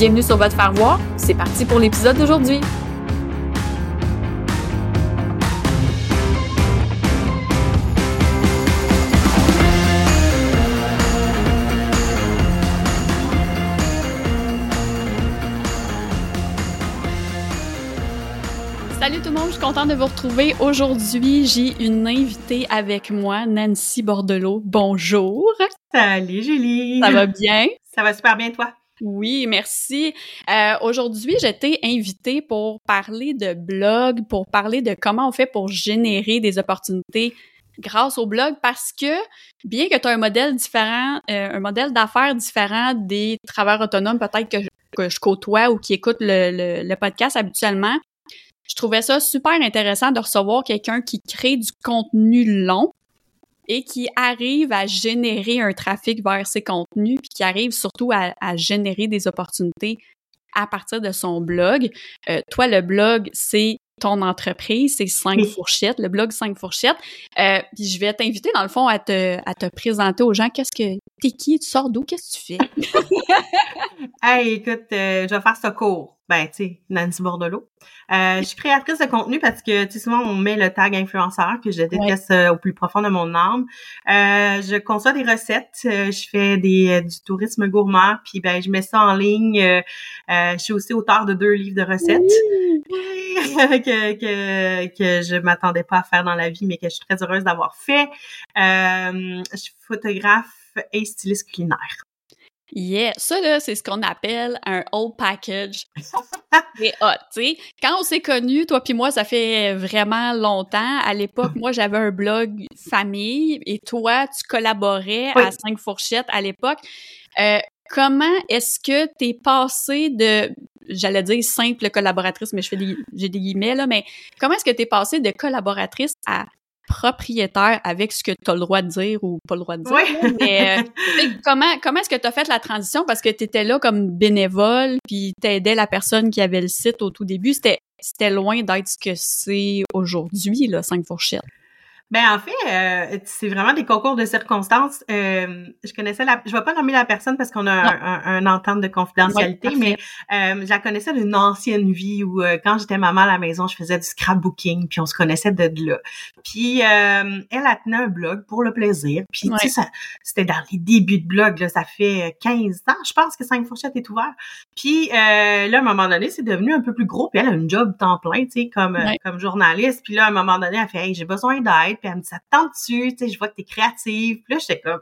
Bienvenue sur votre faire voir. C'est parti pour l'épisode d'aujourd'hui. Salut tout le monde, je suis contente de vous retrouver. Aujourd'hui, j'ai une invitée avec moi, Nancy Bordelot. Bonjour. Salut Julie. Ça va bien? Ça va super bien toi? Oui, merci. Euh, Aujourd'hui, j'étais invitée pour parler de blog, pour parler de comment on fait pour générer des opportunités grâce au blog parce que bien que tu as un modèle différent, euh, un modèle d'affaires différent des travailleurs autonomes peut-être que, que, je côtoie ou qui écoutent le, le, le, podcast habituellement, je trouvais ça super intéressant de recevoir quelqu'un qui crée du contenu long et qui arrive à générer un trafic vers ses contenus, puis qui arrive surtout à, à générer des opportunités à partir de son blog. Euh, toi, le blog, c'est ton entreprise, c'est Cinq Fourchettes, le blog Cinq Fourchettes. Euh, puis je vais t'inviter, dans le fond, à te, à te présenter aux gens. Qu'est-ce que t'es qui, tu sors d'où, qu'est-ce que tu fais? hey, écoute, euh, je vais faire ce cours. Ben, tu sais, Nancy Bordelot. Euh, je suis créatrice de contenu parce que, tu sais, souvent, on met le tag influenceur que je déteste ouais. au plus profond de mon âme. Euh, je conçois des recettes, je fais des, du tourisme gourmand, puis ben, je mets ça en ligne. je suis aussi auteur de deux livres de recettes. Oui. que, que, que je m'attendais pas à faire dans la vie, mais que je suis très heureuse d'avoir fait. Euh, je suis photographe et styliste culinaire. Yeah, ça là, c'est ce qu'on appelle un whole package. C'est hot, tu sais. Quand on s'est connus, toi puis moi, ça fait vraiment longtemps. À l'époque, moi, j'avais un blog famille et toi, tu collaborais oui. à Cinq Fourchettes à l'époque. Euh, comment est-ce que t'es passé de, j'allais dire simple collaboratrice, mais je fais des, j'ai des guillemets là, mais comment est-ce que t'es passé de collaboratrice à propriétaire avec ce que tu as le droit de dire ou pas le droit de dire. Mais euh, comment comment est-ce que tu as fait la transition? Parce que tu étais là comme bénévole puis tu aidais la personne qui avait le site au tout début, c'était c'était loin d'être ce que c'est aujourd'hui là, cinq fourchettes. Ben en fait, euh, c'est vraiment des concours de circonstances. Euh, je connaissais la, je vais pas nommer la personne parce qu'on a un, un, un, entente de confidentialité, mais euh, je la connaissais d'une ancienne vie où euh, quand j'étais maman à la maison, je faisais du scrapbooking, puis on se connaissait de là. Puis euh, elle a tenu un blog pour le plaisir. Puis tu sais, c'était dans les débuts de blog, là, ça fait 15 ans, je pense que Cinq Fourchettes est ouvert. Puis euh, là, à un moment donné, c'est devenu un peu plus gros. Puis elle a une job temps plein, tu sais, comme comme journaliste. Puis là, à un moment donné, elle fait, hey, j'ai besoin d'aide puis elle me dit, ça te tente-tu? Tu sais, je vois que t'es créative. Puis là, j'étais comme,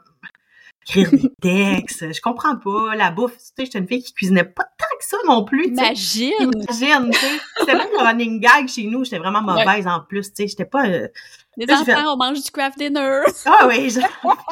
écrire des textes, je comprends pas, la bouffe, tu sais, j'étais une fille qui cuisinait pas tant que ça non plus. Imagine! Imagine, tu sais. C'était même un running gag chez nous, j'étais vraiment mauvaise ouais. en plus, tu sais, j'étais pas... Euh, les enfants, fait... on mange du craft dinner! Ah oui,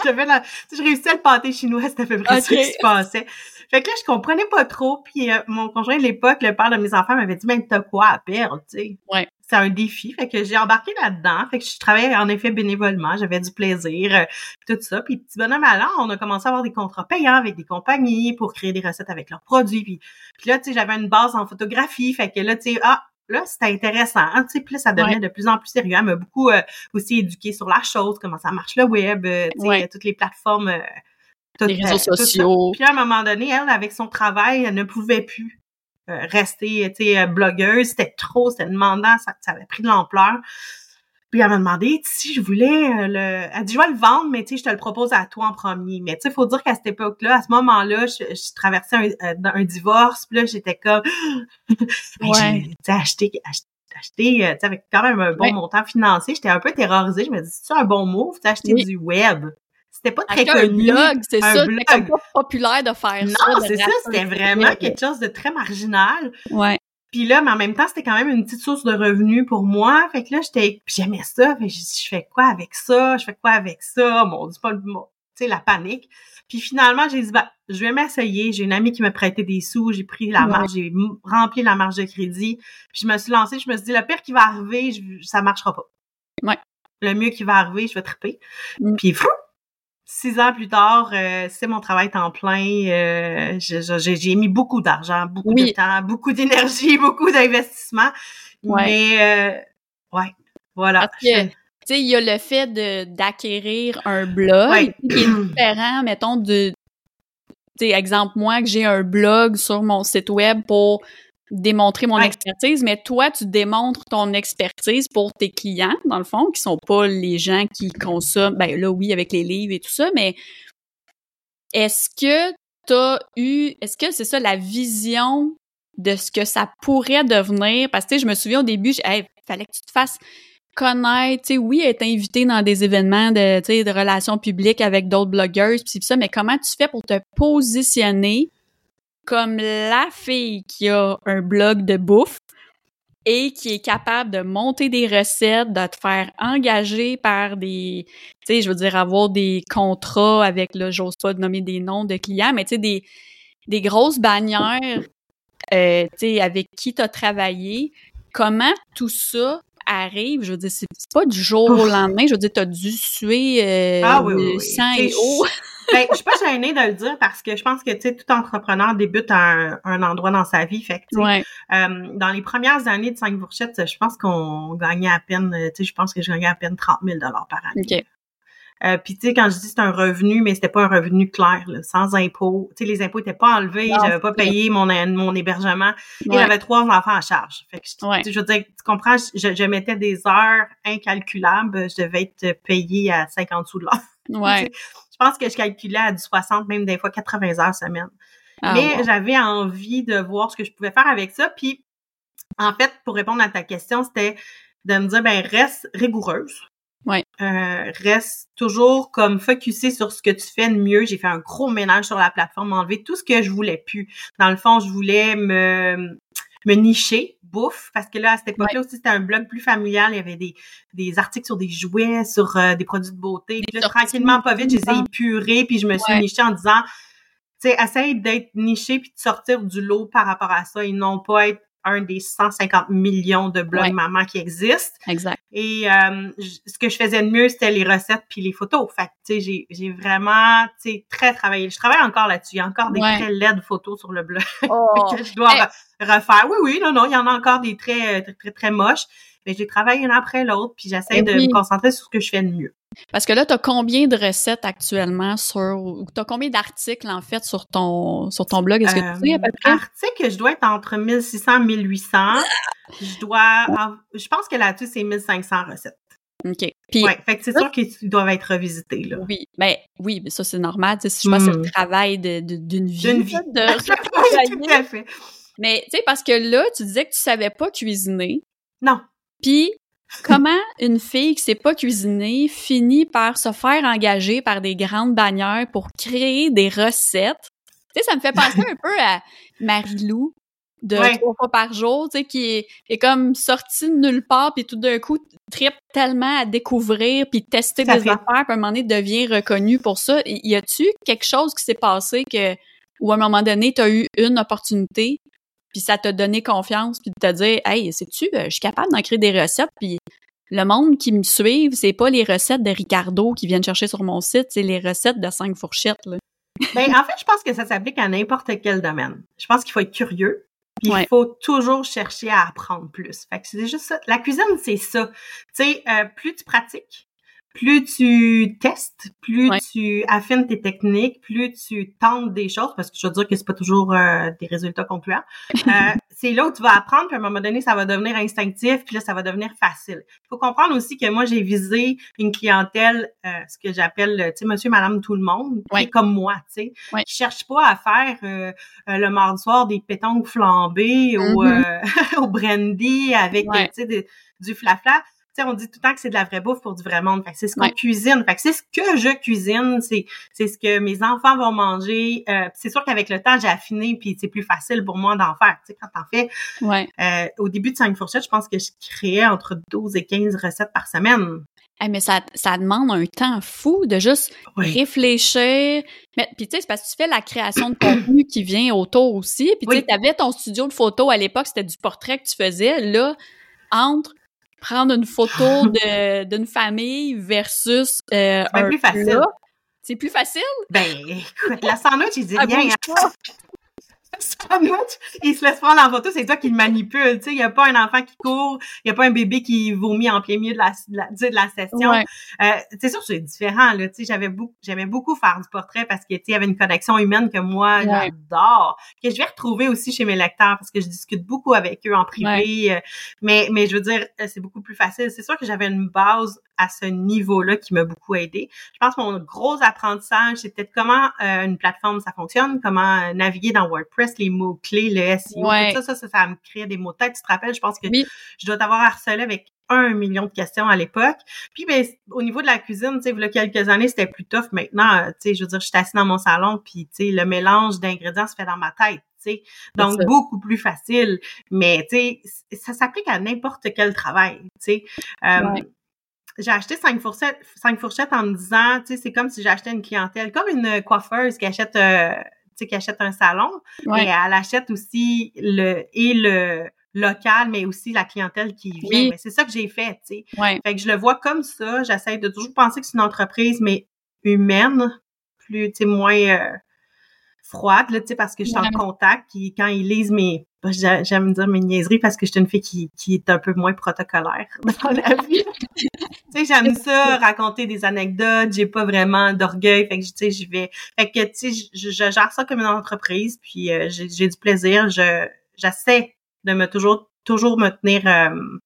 j'avais la... je réussissais le pâté chinois, c'était à peu près okay. ce qui se passait. Fait que là, je comprenais pas trop, puis euh, mon conjoint de l'époque, le père de mes enfants, m'avait dit, ben, t'as quoi à perdre, tu sais? Ouais c'est un défi. Fait que j'ai embarqué là-dedans. Fait que je travaillais en effet bénévolement. J'avais du plaisir, euh, tout ça. Puis petit bonhomme à l'an, on a commencé à avoir des contrats payants avec des compagnies pour créer des recettes avec leurs produits. Puis, puis là, tu sais, j'avais une base en photographie. Fait que là, tu sais, ah, là, c'était intéressant. Hein, tu sais, puis là, ça devenait ouais. de plus en plus sérieux. Elle m'a beaucoup euh, aussi éduqué sur la chose, comment ça marche le web, euh, tu sais, ouais. toutes les plateformes. Toutes, les réseaux sociaux. Puis à un moment donné, elle, avec son travail, elle ne pouvait plus rester, tu sais, blogueuse, c'était trop, c'était demandant, ça, ça avait pris de l'ampleur. Puis elle m'a demandé si je voulais euh, le. Elle dit je vais le vendre, mais tu sais, je te le propose à toi en premier. Mais tu sais, faut dire qu'à cette époque-là, à ce moment-là, je, traversais un, euh, un, divorce, puis là, j'étais comme ouais. j'ai acheté, acheté, acheté euh, avec quand même un bon montant financier. J'étais un peu terrorisée. Je me dis, c'est un bon mot, tu acheté du web? C'était pas très connu. Un blog, c'est ça. C'était pas populaire de faire ça. Non, c'est ça. C'était vraiment quelque chose de très marginal. Ouais. Puis là, mais en même temps, c'était quand même une petite source de revenus pour moi. Fait que là, j'étais, j'aimais ça. Fait que je je fais quoi avec ça? Je fais quoi avec ça? Mon Dieu, pas le mot. Tu sais, la panique. Puis finalement, j'ai dit, bah, je vais m'essayer. J'ai une amie qui m'a prêté des sous. J'ai pris la marge, j'ai rempli la marge de crédit. Puis je me suis lancée. Je me suis dit, le pire qui va arriver, ça marchera pas. Ouais. Le mieux qui va arriver, je vais triper. Mm. Puis fou, six ans plus tard, euh, c'est mon travail temps plein. Euh, j'ai mis beaucoup d'argent, beaucoup de temps, beaucoup d'énergie, beaucoup d'investissement. Mais euh, ouais, voilà. tu sais, il y a le fait de d'acquérir un blog qui est différent, mettons, de tu sais, exemple, moi, que j'ai un blog sur mon site web pour démontrer mon expertise, mais toi, tu démontres ton expertise pour tes clients, dans le fond, qui sont pas les gens qui consomment, ben là, oui, avec les livres et tout ça, mais est-ce que tu as eu, est-ce que c'est ça la vision de ce que ça pourrait devenir? Parce que, je me souvian au début, il fallait que tu te fasses connaître, tu sais, oui, être invité dans des événements de, tu sais, de relations publiques avec d'autres blogueuses, puis ça, mais comment tu fais pour te positionner comme la fille qui a un blog de bouffe et qui est capable de monter des recettes, de te faire engager par des, tu sais, je veux dire, avoir des contrats avec, là, j'ose pas nommer des noms de clients, mais tu sais, des, des grosses bannières, euh, tu sais, avec qui tu as travaillé. Comment tout ça arrive? Je veux dire, c'est pas du jour au lendemain. Je veux dire, tu as dû suer euh, ah, oui, sang et eau. ben, je suis pas gênée de le dire parce que je pense que tu sais tout entrepreneur débute à un, endroit dans sa vie. Fait que, euh, dans les premières années de 5 fourchettes, je pense qu'on gagnait à peine, tu sais, je pense que je gagnais à peine 30 000 dollars par année. Okay. Euh, puis tu sais quand je dis c'est un revenu mais c'était pas un revenu clair là, sans impôts. Tu sais les impôts étaient pas enlevés j'avais pas payé mon mon hébergement. Et j'avais trois enfants à charge. Fait que je, veux dire tu comprends je, je, mettais des heures incalculables je devais être payé à 50 sous de l'heure. Ouais. je pense que je calculais à du 60, même des fois 80 heures semaine. Ah, Mais j'avais envie de voir ce que je pouvais faire avec ça. Puis, en fait, pour répondre à ta question, c'était de me dire, ben, reste rigoureuse. Ouais. Euh, reste toujours comme focusé sur ce que tu fais de mieux. J'ai fait un gros ménage sur la plateforme, enlever tout ce que je voulais plus. Dans le fond, je voulais me me nicher bouffe parce que là à cette époque-là aussi c'était un blog plus familial il y avait des, des articles sur des jouets sur euh, des produits de beauté puis là, tranquillement pas vite je les ai épurés puis je me suis nichée en disant tu sais essaye d'être niché puis de sortir du lot par rapport à ça et non pas être un des 150 millions de blogs maman qui existent. Exact. Et euh, ce que je faisais de mieux, c'était les recettes puis les photos. Fait tu sais, j'ai, j'ai vraiment, tu sais, très travaillé. Je travaille encore là-dessus. Il y a encore des très laides photos sur le blog oh. que je dois refaire. Oui, oui, non, non, il y en a encore des très, très, très, très moches. Mais j'ai travaillé une après l'autre, puis j'essaie de me concentrer sur ce que je fais de mieux. Parce que là, tu as combien de recettes actuellement sur ou tu as combien d'articles en fait sur ton sur ton blog? Est-ce que tu sais à peu près? Articles, je dois être entre 1600 et 1800. Je dois je pense que là-dessus c'est 1500 recettes. OK. Puis ouais, fait que c'est sûr qu'ils doivent être revisités là. Oui, ben, oui, mais ça c'est normal, tu sais, si je pense c'est le travail d'une vie, d'une vie. de Tout à fait. Mais tu sais parce que là, tu disais que tu savais pas cuisiner. Non. Puis Comment une fille qui sait pas cuisiner finit par se faire engager par des grandes bannières pour créer des recettes? Tu sais, ça me fait penser un peu à Marie-Lou de trois fois par jour, tu sais, qui est, comme sortie de nulle part, puis tout d'un coup, tripe tellement à découvrir, puis tester des affaires, puis à un moment donné, devient reconnue pour ça. Y a-tu quelque chose qui s'est passé que, ou à un moment donné, tu as eu une opportunité, puis ça t'a donné confiance, puis de te dire, hey, sais-tu, euh, je suis capable d'en créer des recettes, puis le monde qui me suive, c'est pas les recettes de Ricardo qui viennent chercher sur mon site, c'est les recettes de cinq fourchettes. Là. ben, en fait, je pense que ça s'applique à n'importe quel domaine. Je pense qu'il faut être curieux. Puis il faut toujours chercher à apprendre plus. Fait que c'est juste ça. La cuisine, c'est ça. Tu sais, euh, plus tu pratiques, plus tu testes, plus tu affines tes techniques, plus tu tentes des choses, parce que je veux dire que c'est pas toujours euh, des résultats concluants. Euh, c'est là où tu vas apprendre, puis à un moment donné, ça va devenir instinctif, puis là, ça va devenir facile. Il faut comprendre aussi que moi, j'ai visé une clientèle, euh, ce que j'appelle, tu sais, monsieur, madame, tout le monde, qui est comme moi, tu sais, ouais. qui cherche pas à faire le mardi soir des pétanques flambées au, mm-hmm. au brandy avec, tu sais, du flafla on dit tout le temps que c'est de la vraie bouffe pour du vrai monde. c'est ce qu'on cuisine. Fait c'est ce que je cuisine, c'est c'est ce que mes enfants vont manger. Euh, c'est sûr qu'avec le temps, j'ai affiné, puis c'est plus facile pour moi d'en faire. Tu sais, quand t'en fais, euh, au début de 5 fourchettes, je pense que je créais entre 12 et 15 recettes par semaine. mais ça, ça demande un temps fou de juste réfléchir. Mais puis tu sais, c'est parce que tu fais la création de contenu qui vient autour aussi. Puis tu sais, t'avais ton studio de photo à l'époque, c'était du portrait que tu faisais. Là, entre prendre une photo d'une famille versus euh, un plus facile. C'est plus facile? Ben, écoute, la sandwich, il dit rien. il se laisse prendre en photo, c'est toi qui le manipule. Tu sais, il n'y a pas un enfant qui court, il n'y a pas un bébé qui vomit en plein milieu de la, de la, session. Euh, c'est sûr que c'est différent. Là, tu sais, j'avais beaucoup, j'aimais beaucoup faire du portrait parce que tu il y avait une connexion humaine que moi j'adore, que je vais retrouver aussi chez mes lecteurs parce que je discute beaucoup avec eux en privé. Euh, mais, mais je veux dire, euh, c'est beaucoup plus facile. C'est sûr que j'avais une base à ce niveau-là qui m'a beaucoup aidé. Je pense que mon gros apprentissage, c'est peut-être comment euh, une plateforme ça fonctionne, comment naviguer dans WordPress, les mots-clés, le SEO, tout ça, ça, ça, me crée des mots de tête. Tu te rappelles, je pense que je dois t'avoir harcelé avec un million de questions à l'époque. Puis ben, au niveau de la cuisine, tu sais, il y a quelques années, c'était plus tough. Maintenant, euh, tu sais, je veux dire, je suis assise dans mon salon, puis tu sais, le mélange d'ingrédients se fait dans ma tête. sais. Donc, beaucoup plus facile. Mais, tu sais, ça s'applique à n'importe quel travail, tu sais. Euh, j'ai acheté cinq fourchettes, cinq fourchettes en me disant, tu sais, c'est comme si j'achetais une clientèle, comme une coiffeuse qui achète, euh, qui achète un salon, mais elle achète aussi le et le local, mais aussi la clientèle qui vient. C'est ça que j'ai fait, tu sais. Fait que je le vois comme ça. J'essaie de toujours penser que c'est une entreprise, mais humaine, plus, tu sais, moins euh, froide, là, tu sais, parce que je suis en contact. Qui, quand ils lisent mes, j'aime dire mes niaiseries parce que je suis une fille qui, qui est un peu moins protocolaire dans la vie. tu sais, j'aime ça, raconter des anecdotes. J'ai pas vraiment d'orgueil, fait que tu sais, je vais, fait que tu sais, je, gère ça comme une entreprise, puis euh, j'ai du plaisir. Je j'essaie de me toujours toujours me tenir euh,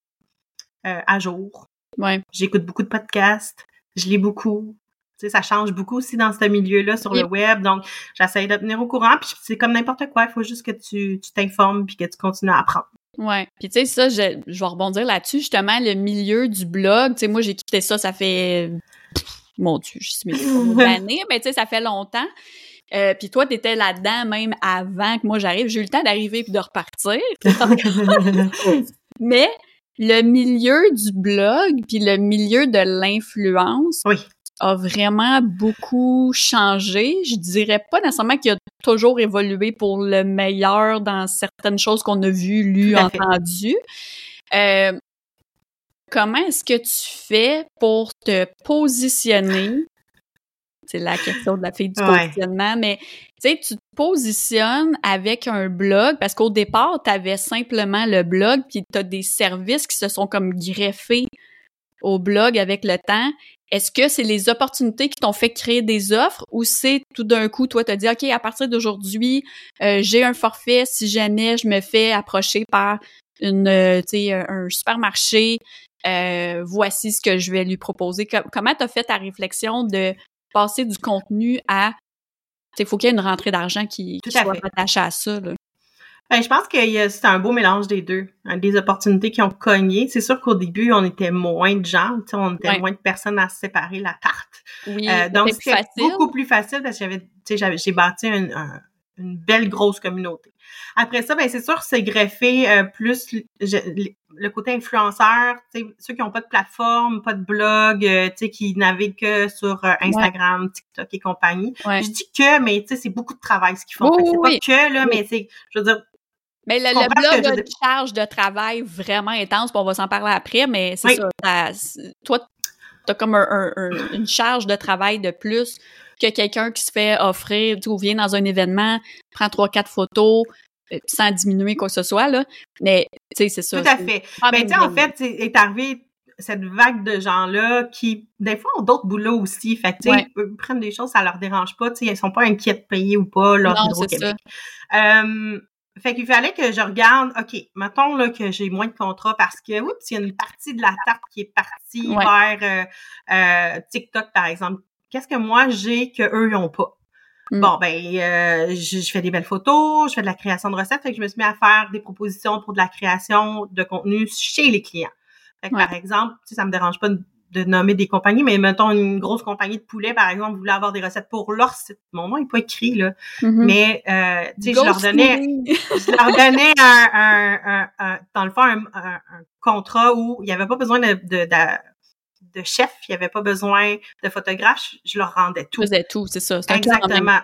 euh, à jour. Ouais. J'écoute beaucoup de podcasts, je lis beaucoup, ça change beaucoup aussi dans ce milieu-là sur le web. Donc, j'essaie de tenir au courant. Puis c'est comme n'importe quoi. Il faut juste que tu t'informes puis que tu continues à apprendre. Ouais. Puis tu sais, ça, je, je vais rebondir là-dessus. Justement, le milieu du blog, tu sais, moi, j'ai quitté ça, ça fait... Mon Dieu, je suis année, mais tu sais, ça fait longtemps. Euh, puis toi, t'étais là-dedans même avant que moi j'arrive. J'ai eu le temps d'arriver puis de repartir. mais le milieu du blog puis le milieu de l'influence, oui a vraiment beaucoup changé. Je dirais pas nécessairement qu'il a toujours évolué pour le meilleur dans certaines choses qu'on a vues, lues, entendues. Euh, comment est-ce que tu fais pour te positionner? C'est la question de la fille du positionnement, mais tu sais, tu te positionnes avec un blog parce qu'au départ, tu avais simplement le blog, puis tu as des services qui se sont comme greffés au blog avec le temps. Est-ce que c'est les opportunités qui t'ont fait créer des offres ou c'est tout d'un coup, toi, t'as dit, OK, à partir d'aujourd'hui, euh, j'ai un forfait si jamais je me fais approcher par une, euh, un supermarché, euh, voici ce que je vais lui proposer. comment t'as fait ta réflexion de passer du contenu à, il faut qu'il y ait une rentrée d'argent qui, qui soit attachée à ça, là? Ben, je pense que c'est un beau mélange des deux. Hein, des opportunités qui ont cogné. C'est sûr qu'au début, on était moins de gens, on était moins de personnes à séparer la tarte. Oui, euh, donc, c'était beaucoup plus facile parce que j'avais, j'ai bâti une belle grosse communauté. Après ça, ben c'est sûr, c'est greffé euh, plus le côté influenceur, ceux qui n'ont pas de plateforme, pas de blog, euh, qui naviguent que sur euh, Instagram, TikTok et compagnie. Je dis que, mais c'est beaucoup de travail ce qu'ils font. c'est pas que, là, mais c'est, je veux dire, mais le, blog a une charge de travail vraiment intense, on va s'en parler après, mais c'est ça. toi, tu as comme une charge de travail de plus que quelqu'un qui se fait offrir, tu vient dans un événement, prend trois, quatre photos, euh, sans diminuer quoi que ce soit, là. Mais, tu sais, c'est ça. Tout à fait. Mais, tu sais, en fait, est arrivé cette vague de gens-là qui, des fois, ont d'autres boulots aussi. Fait que, tu sais, ils prennent des choses, ça leur dérange pas. Tu sais, ils sont pas inquiets de payer ou pas leur Hydro-Québec. Euh, fait qu'il fallait que je regarde, OK, mettons là, que j'ai moins de contrats parce que, oups, il y a une partie de la tarte qui est partie vers euh, euh, TikTok, par exemple. Qu'est-ce que moi j'ai que eux n'ont pas? Mm. Bon, ben, euh, je, fais des belles photos, je fais de la création de recettes, fait que je me suis mis à faire des propositions pour de la création de contenu chez les clients. Fait que, par exemple, tu sais, ça me dérange pas de, nommer des compagnies, mais mettons une grosse compagnie de poulet, par exemple, voulait avoir des recettes pour leur site. Mon nom n'est pas écrit, là. Mm-hmm. Mais, euh, tu sais, je leur donnais, je leur donnais un, un, dans le fond, un, contrat où il n'y avait pas besoin de, de, de chef, il n'y avait pas besoin de photographe, je leur rendais tout. Faisais tout, c'est ça. Exactement.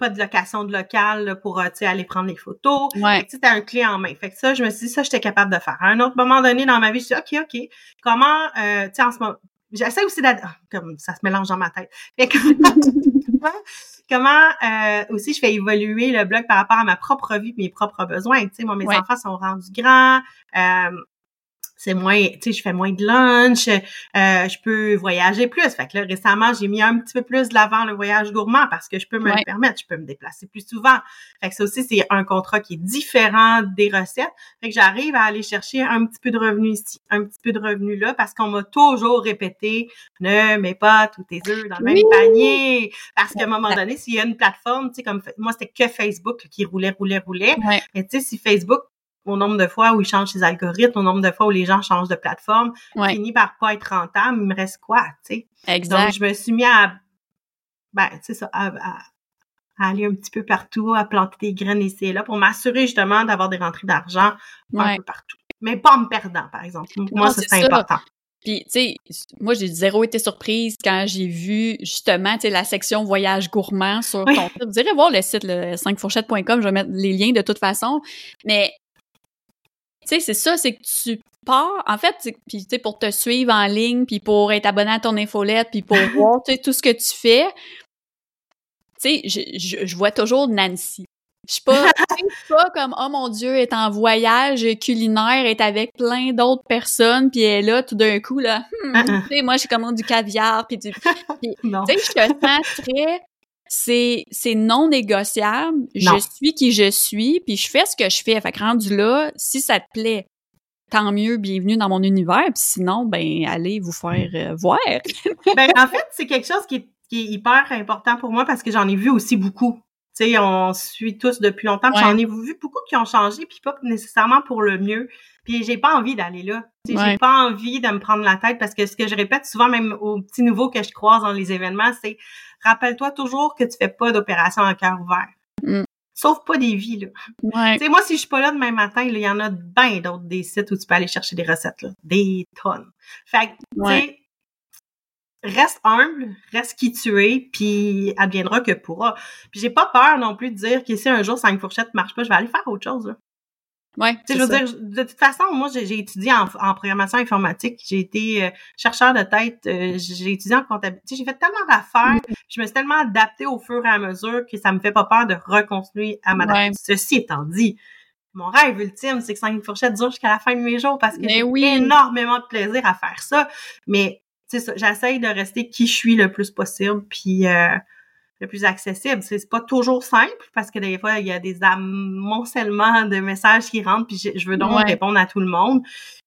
Pas de location de local pour euh, aller prendre les photos. Ouais. C'était un clé en main. Fait que ça, je me suis dit, ça, j'étais capable de faire. À un autre moment donné dans ma vie, je me suis dit, OK, OK, comment, euh, tu sais, en ce moment, j'essaie aussi d'être, ah, comme ça se mélange dans ma tête. Fait que, comment euh, aussi je fais évoluer le blog par rapport à ma propre vie, mes propres besoins. Tu sais, moi, mes enfants sont rendus grands. Euh, c'est moins, tu sais, je fais moins de lunch, euh, je peux voyager plus. Fait que là, récemment, j'ai mis un petit peu plus de l'avant le voyage gourmand parce que je peux me le permettre, je peux me déplacer plus souvent. Fait que ça aussi, c'est un contrat qui est différent des recettes. Fait que j'arrive à aller chercher un petit peu de revenus ici, un petit peu de revenus là, parce qu'on m'a toujours répété, ne mets pas tous tes œufs dans le même panier. Parce qu'à un moment donné, s'il y a une plateforme, tu sais, comme moi, c'était que Facebook qui roulait, roulait, roulait. Et tu sais, si Facebook au nombre de fois où ils changent ses algorithmes, au nombre de fois où les gens changent de plateforme, finit par pas être rentable, il me reste quoi, tu sais? Exact. Donc, je me suis mis à, ben, tu ça, à, aller un petit peu partout, à planter des graines ici et là pour m'assurer justement d'avoir des rentrées d'argent un peu partout. Mais pas en me perdant, par exemple. Moi, c'est important. Puis, tu sais, moi, j'ai zéro été surprise quand j'ai vu justement, tu sais, la section voyage gourmand sur ton site. Vous irez voir le site, le 5fourchettes.com, je vais mettre les liens de toute façon. Mais tu sais, c'est ça, c'est que tu pars, en fait, puis tu sais, pour te suivre en ligne, puis pour être abonné à ton infolette, puis pour voir, tu sais, tout ce que tu fais, tu sais, je, je, vois toujours Nancy. Je suis pas, pas comme oh mon dieu, est en voyage culinaire, est avec plein d'autres personnes, puis elle est là tout d'un coup là. Hmm, uh-uh. tu sais, moi j'ai commandé du caviar, puis du, tu sais, je te sens très c'est c'est non négociable. Je suis qui je suis, puis je fais ce que je fais. Fait que rendu là, si ça te plaît, tant mieux, bienvenue dans mon univers. Puis sinon, ben allez vous faire euh, voir. ben en fait, c'est quelque chose qui est, qui est, hyper important pour moi parce que j'en ai vu aussi beaucoup. Tu sais, on suit tous depuis longtemps. J'en ai vu beaucoup qui ont changé, puis pas nécessairement pour le mieux. Puis j'ai pas envie d'aller là. J'ai pas envie de me prendre la tête parce que ce que je répète souvent, même aux petits nouveaux que je croise dans les événements, c'est rappelle-toi toujours que tu fais pas d'opération en cœur ouvert. Mm. Sauf pas des vies, là. Ouais. Tu sais, moi, si je suis pas là demain matin, il y en a bien d'autres des sites où tu peux aller chercher des recettes, là. Des tonnes. Fait que, tu sais, reste humble, reste qui tu es, puis adviendra que pourra. Puis j'ai pas peur non plus de dire que si un jour cinq fourchettes marche pas, je vais aller faire autre chose, là. Ouais, je veux dire, de toute façon, moi, j'ai étudié en, programmation informatique. J'ai été euh, chercheur de tête. Euh, j'ai étudié en comptabilité. J'ai fait tellement d'affaires. Mm. Je me suis tellement adaptée au fur et à mesure que ça me fait pas peur de reconstruire à ma ouais. Ceci étant dit, mon rêve ultime, c'est que cinq fourchettes dure jusqu'à la fin de mes jours parce que j'ai énormément de plaisir à faire ça. Mais, tu sais, j'essaye de rester qui je suis le plus possible. Puis, euh, le plus accessible. C'est pas toujours simple parce que des fois, il y a des amoncellements de messages qui rentrent puis je, veux donc répondre à tout le monde.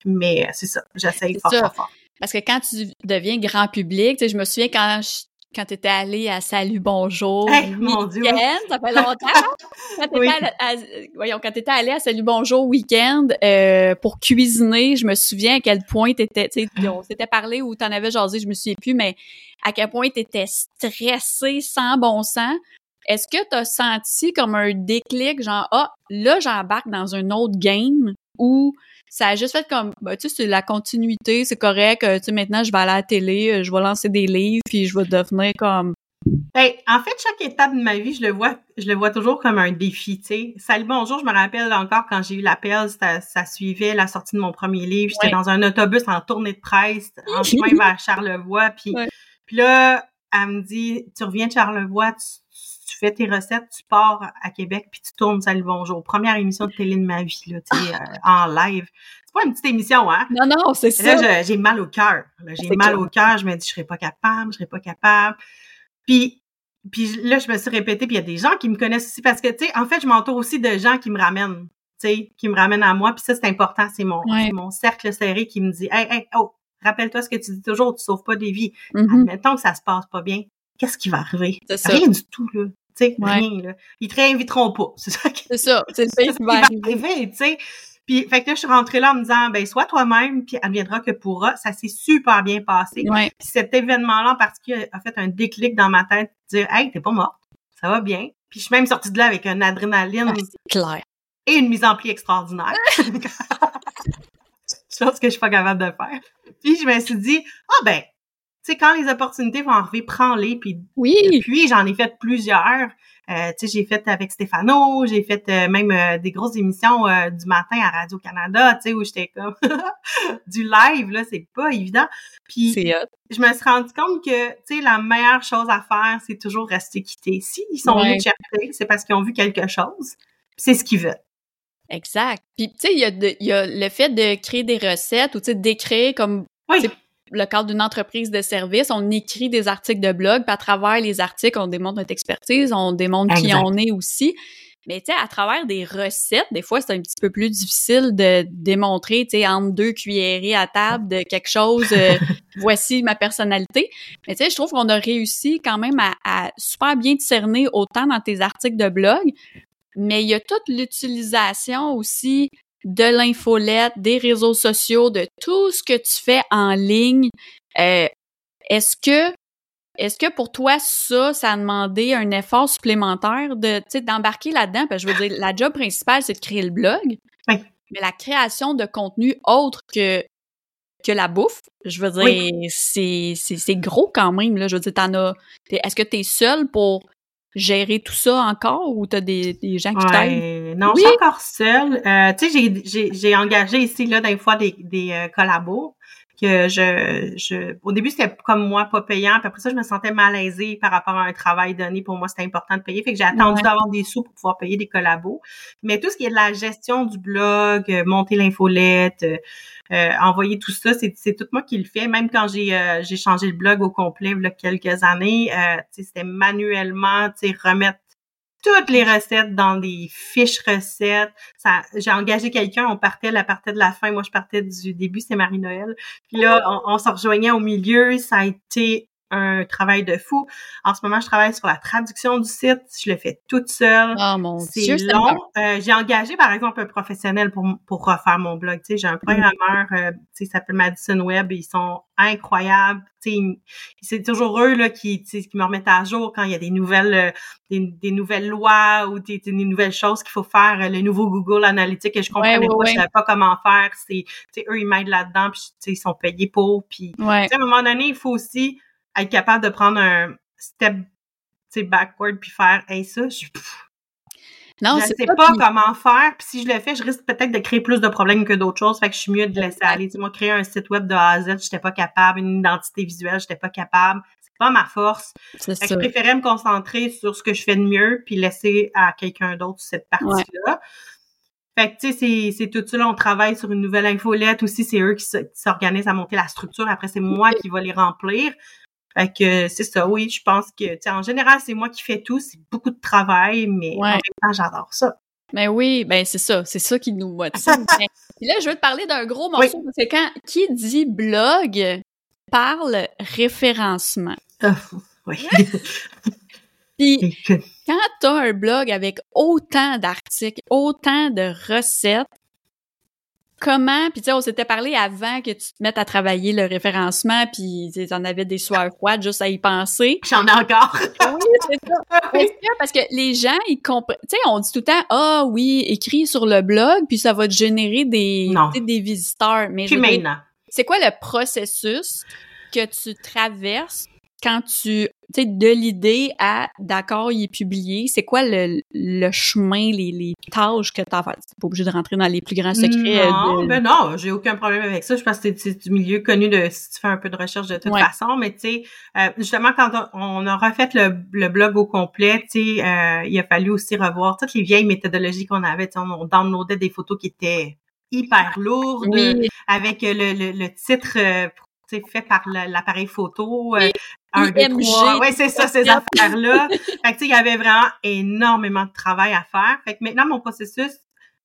Mais c'est ça, j'essaye fort, fort, fort. Parce que quand tu deviens grand public, tu sais, je me souviens quand je quand tu étais allé à Salut Bonjour hey, mon Dieu, ça fait longtemps. quand tu étais, voyons, quand étais allé à Salut Bonjour week-end euh, pour cuisiner, je me souviens à quel point t'étais, tu sais, on s'était parlé ou t'en avais jasé, je me souviens plus, mais à quel point t'étais stressé sans bon sens. Est-ce que tu as senti comme un déclic, genre ah là j'embarque dans un autre game ou ça a juste fait comme, bah, tu sais, c'est la continuité, c'est correct. Euh, tu sais, maintenant, je vais aller à la télé, euh, je vais lancer des livres, puis je vais devenir comme... Ben, en fait, chaque étape de ma vie, je le vois, je le vois toujours comme un défi, tu sais. Salut, bonjour, je me rappelle encore quand j'ai eu l'appel, ça, ça suivait la sortie de mon premier livre. J'étais dans un autobus en tournée de presse, en chemin vers Charlevoix, puis, puis là, elle me dit, tu reviens de Charlevoix, tu, tu fais tes recettes, tu pars à Québec, puis tu tournes Salut Bonjour. Première émission de télé de ma vie, là, tu sais, euh, en live. C'est pas une petite émission, hein? Non, non, c'est ça. Là, j'ai mal au cœur. J'ai mal au cœur. Je me dis, je serais pas capable, je serais pas capable. Puis, puis là, je me suis répétée, puis il y a des gens qui me connaissent aussi parce que, tu sais, en fait, je m'entoure aussi de gens qui me ramènent, tu sais, qui me ramènent à moi. Puis ça, c'est important. C'est mon, mon cercle serré qui me dit, hey, hey, oh, rappelle-toi ce que tu dis toujours, tu sauves pas des vies. Mm Admettons que ça se passe pas bien. Qu'est-ce qui va arriver? Rien du tout, là. Tu sais, rien, là. Ils te réinviteront pas. C'est ça. C'est ça. C'est le qui va arriver. tu sais. Puis, fait que là, je suis rentrée là en me disant, ben, sois toi-même, puis adviendra que pourra. Ça s'est super bien passé. Puis cet événement-là en particulier a fait un déclic dans ma tête, dire, hey, t'es pas morte. Ça va bien. Puis, je suis même sortie de là avec une adrénaline. clair. Et une mise en pli extraordinaire. chose que je suis pas capable de faire. Puis je me suis dit, ah ben, tu sais, quand les opportunités vont arriver, prends-les. Puis oui. Puis j'en ai fait plusieurs. Euh, tu sais, j'ai fait avec Stéphano, j'ai fait euh, même euh, des grosses émissions du matin à Radio Canada, tu sais, où j'étais comme du live là, c'est pas évident. Puis je me suis rendu compte que tu sais la meilleure chose à faire, c'est toujours rester quitté. Si ils sont venus chercher, c'est parce qu'ils ont vu quelque chose. C'est ce qu'ils veulent. Exact. Puis, tu sais, il y, a y a le fait de créer des recettes ou, tu sais, d'écrire comme le cadre d'une entreprise de service. On écrit des articles de blog, puis à travers les articles, on démontre notre expertise, on démontre qui on est aussi. Mais tu sais, à travers des recettes, des fois, c'est un petit peu plus difficile de démontrer, tu sais, entre deux cuillerées à table de quelque chose, euh, voici ma personnalité. Mais tu sais, je trouve qu'on a réussi quand même à, à, super bien discerner autant dans tes articles de blog, mais il y a toute l'utilisation aussi de l'infolette, des réseaux sociaux, de tout ce que tu fais en ligne. Euh, est-ce que est-ce que pour toi, ça, ça a demandé un effort supplémentaire de, d'embarquer là-dedans? Parce que je veux dire, la job principale, c'est de créer le blog. Oui. Mais la création de contenu autre que, que la bouffe, je veux dire, c'est, c'est, gros quand même. Là. Je veux dire, t'en as. Est-ce que tu es seul pour gérer tout ça encore ou tu as des, des gens qui t'aident? Non, je suis encore seule. Euh, tu sais, j'ai engagé ici, là, des fois, des, des euh, collabos que je, je au début c'était comme moi pas payant puis après ça je me sentais malaisée par rapport à un travail donné. Pour moi c'était important de payer. Fait que j'ai attendu d'avoir des sous pour pouvoir payer des collabos. Mais tout ce qui est de la gestion du blog euh, monter l'infolette euh, envoyer tout ça, c'est tout moi qui le fais. Même quand j'ai euh, j'ai changé le blog au complet il y a quelques années, euh, c'était manuellement remettre toutes les recettes dans des fiches recettes. Ça, j'ai engagé quelqu'un, on partait, elle partait de la fin, moi je partais du début, c'est Marie-Noël. Puis là, on, on se rejoignait au milieu, ça a été un travail de fou. En ce moment, je travaille sur la traduction du site. Je le fais toute seule. Oh mon C'est long. Euh, j'ai engagé, par exemple, un professionnel pour, pour refaire mon blog. Tu sais, j'ai un programmeur, euh, tu sais, il s'appelle Madison Web. ils sont incroyables. Tu sais, c'est toujours eux là qui, qui me remettent à jour quand il y a des nouvelles, euh, des, nouvelles lois ou des, nouvelles choses qu'il faut faire. Le nouveau Google Analytics que je comprenais pas, je savais pas comment faire. C'est, eux, ils m'aident là-dedans. Puis, ils sont payés pour. Puis, à un moment donné, il faut aussi être capable de prendre un step backward puis faire hey ça je non, je sais pas, comment faire puis si je le fais je risque peut-être de créer plus de problèmes que d'autres choses fait que je suis mieux de laisser aller. Tu moi créer un site web de A à Z j'étais pas capable. Une identité visuelle j'étais pas capable. C'est pas ma force. Fait que je préférais me concentrer sur ce que je fais de mieux puis laisser à quelqu'un d'autre cette partie là Fait que, tu sais, c'est tout ça, là, on travaille sur une nouvelle infolette aussi, c'est eux qui s'organisent à monter la structure. Après, c'est moi qui vais les remplir. Fait que c'est ça, oui, je pense que, tu en général, c'est moi qui fais tout, c'est beaucoup de travail, mais en même temps, j'adore ça. Mais ben oui, ben c'est ça, c'est ça qui nous motive. Puis là, je veux te parler d'un gros morceau, c'est quand qui dit blog parle référencement. Ah, oui. Puis quand tu as un blog avec autant d'articles, autant de recettes, comment, puis tu sais, on s'était parlé avant que tu te mettes à travailler le référencement, puis tu en avais des soirs froides juste à y penser. J'en ai encore. oui, c'est ça. Parce que les gens, ils comprennent, tu sais, on dit tout le temps, ah oui, écris sur le blog, puis ça va te générer des, des visiteurs. Mais puis maintenant. C'est quoi le processus que tu traverses quand tu, tu sais, de l'idée à d'accord, il est publié, c'est quoi le, le chemin, les, les tâches que tu as fait? T'es pas obligé de rentrer dans les plus grands secrets. Non, ben non, j'ai aucun problème avec ça. Je pense que c'est du milieu connu de si tu fais un peu de recherche de toute façon, mais tu sais, euh, justement, quand on, a refait le, le, blog au complet, tu sais, euh, il a fallu aussi revoir toutes les vieilles méthodologies qu'on avait. On, on downloadait des photos qui étaient hyper lourdes, avec le, le, le titre euh, fait par l'appareil photo, euh, un, deux, trois. Ouais, c'est ça, ces affaires-là. fait que, il y avait vraiment énormément de travail à faire. Fait que maintenant, mon processus,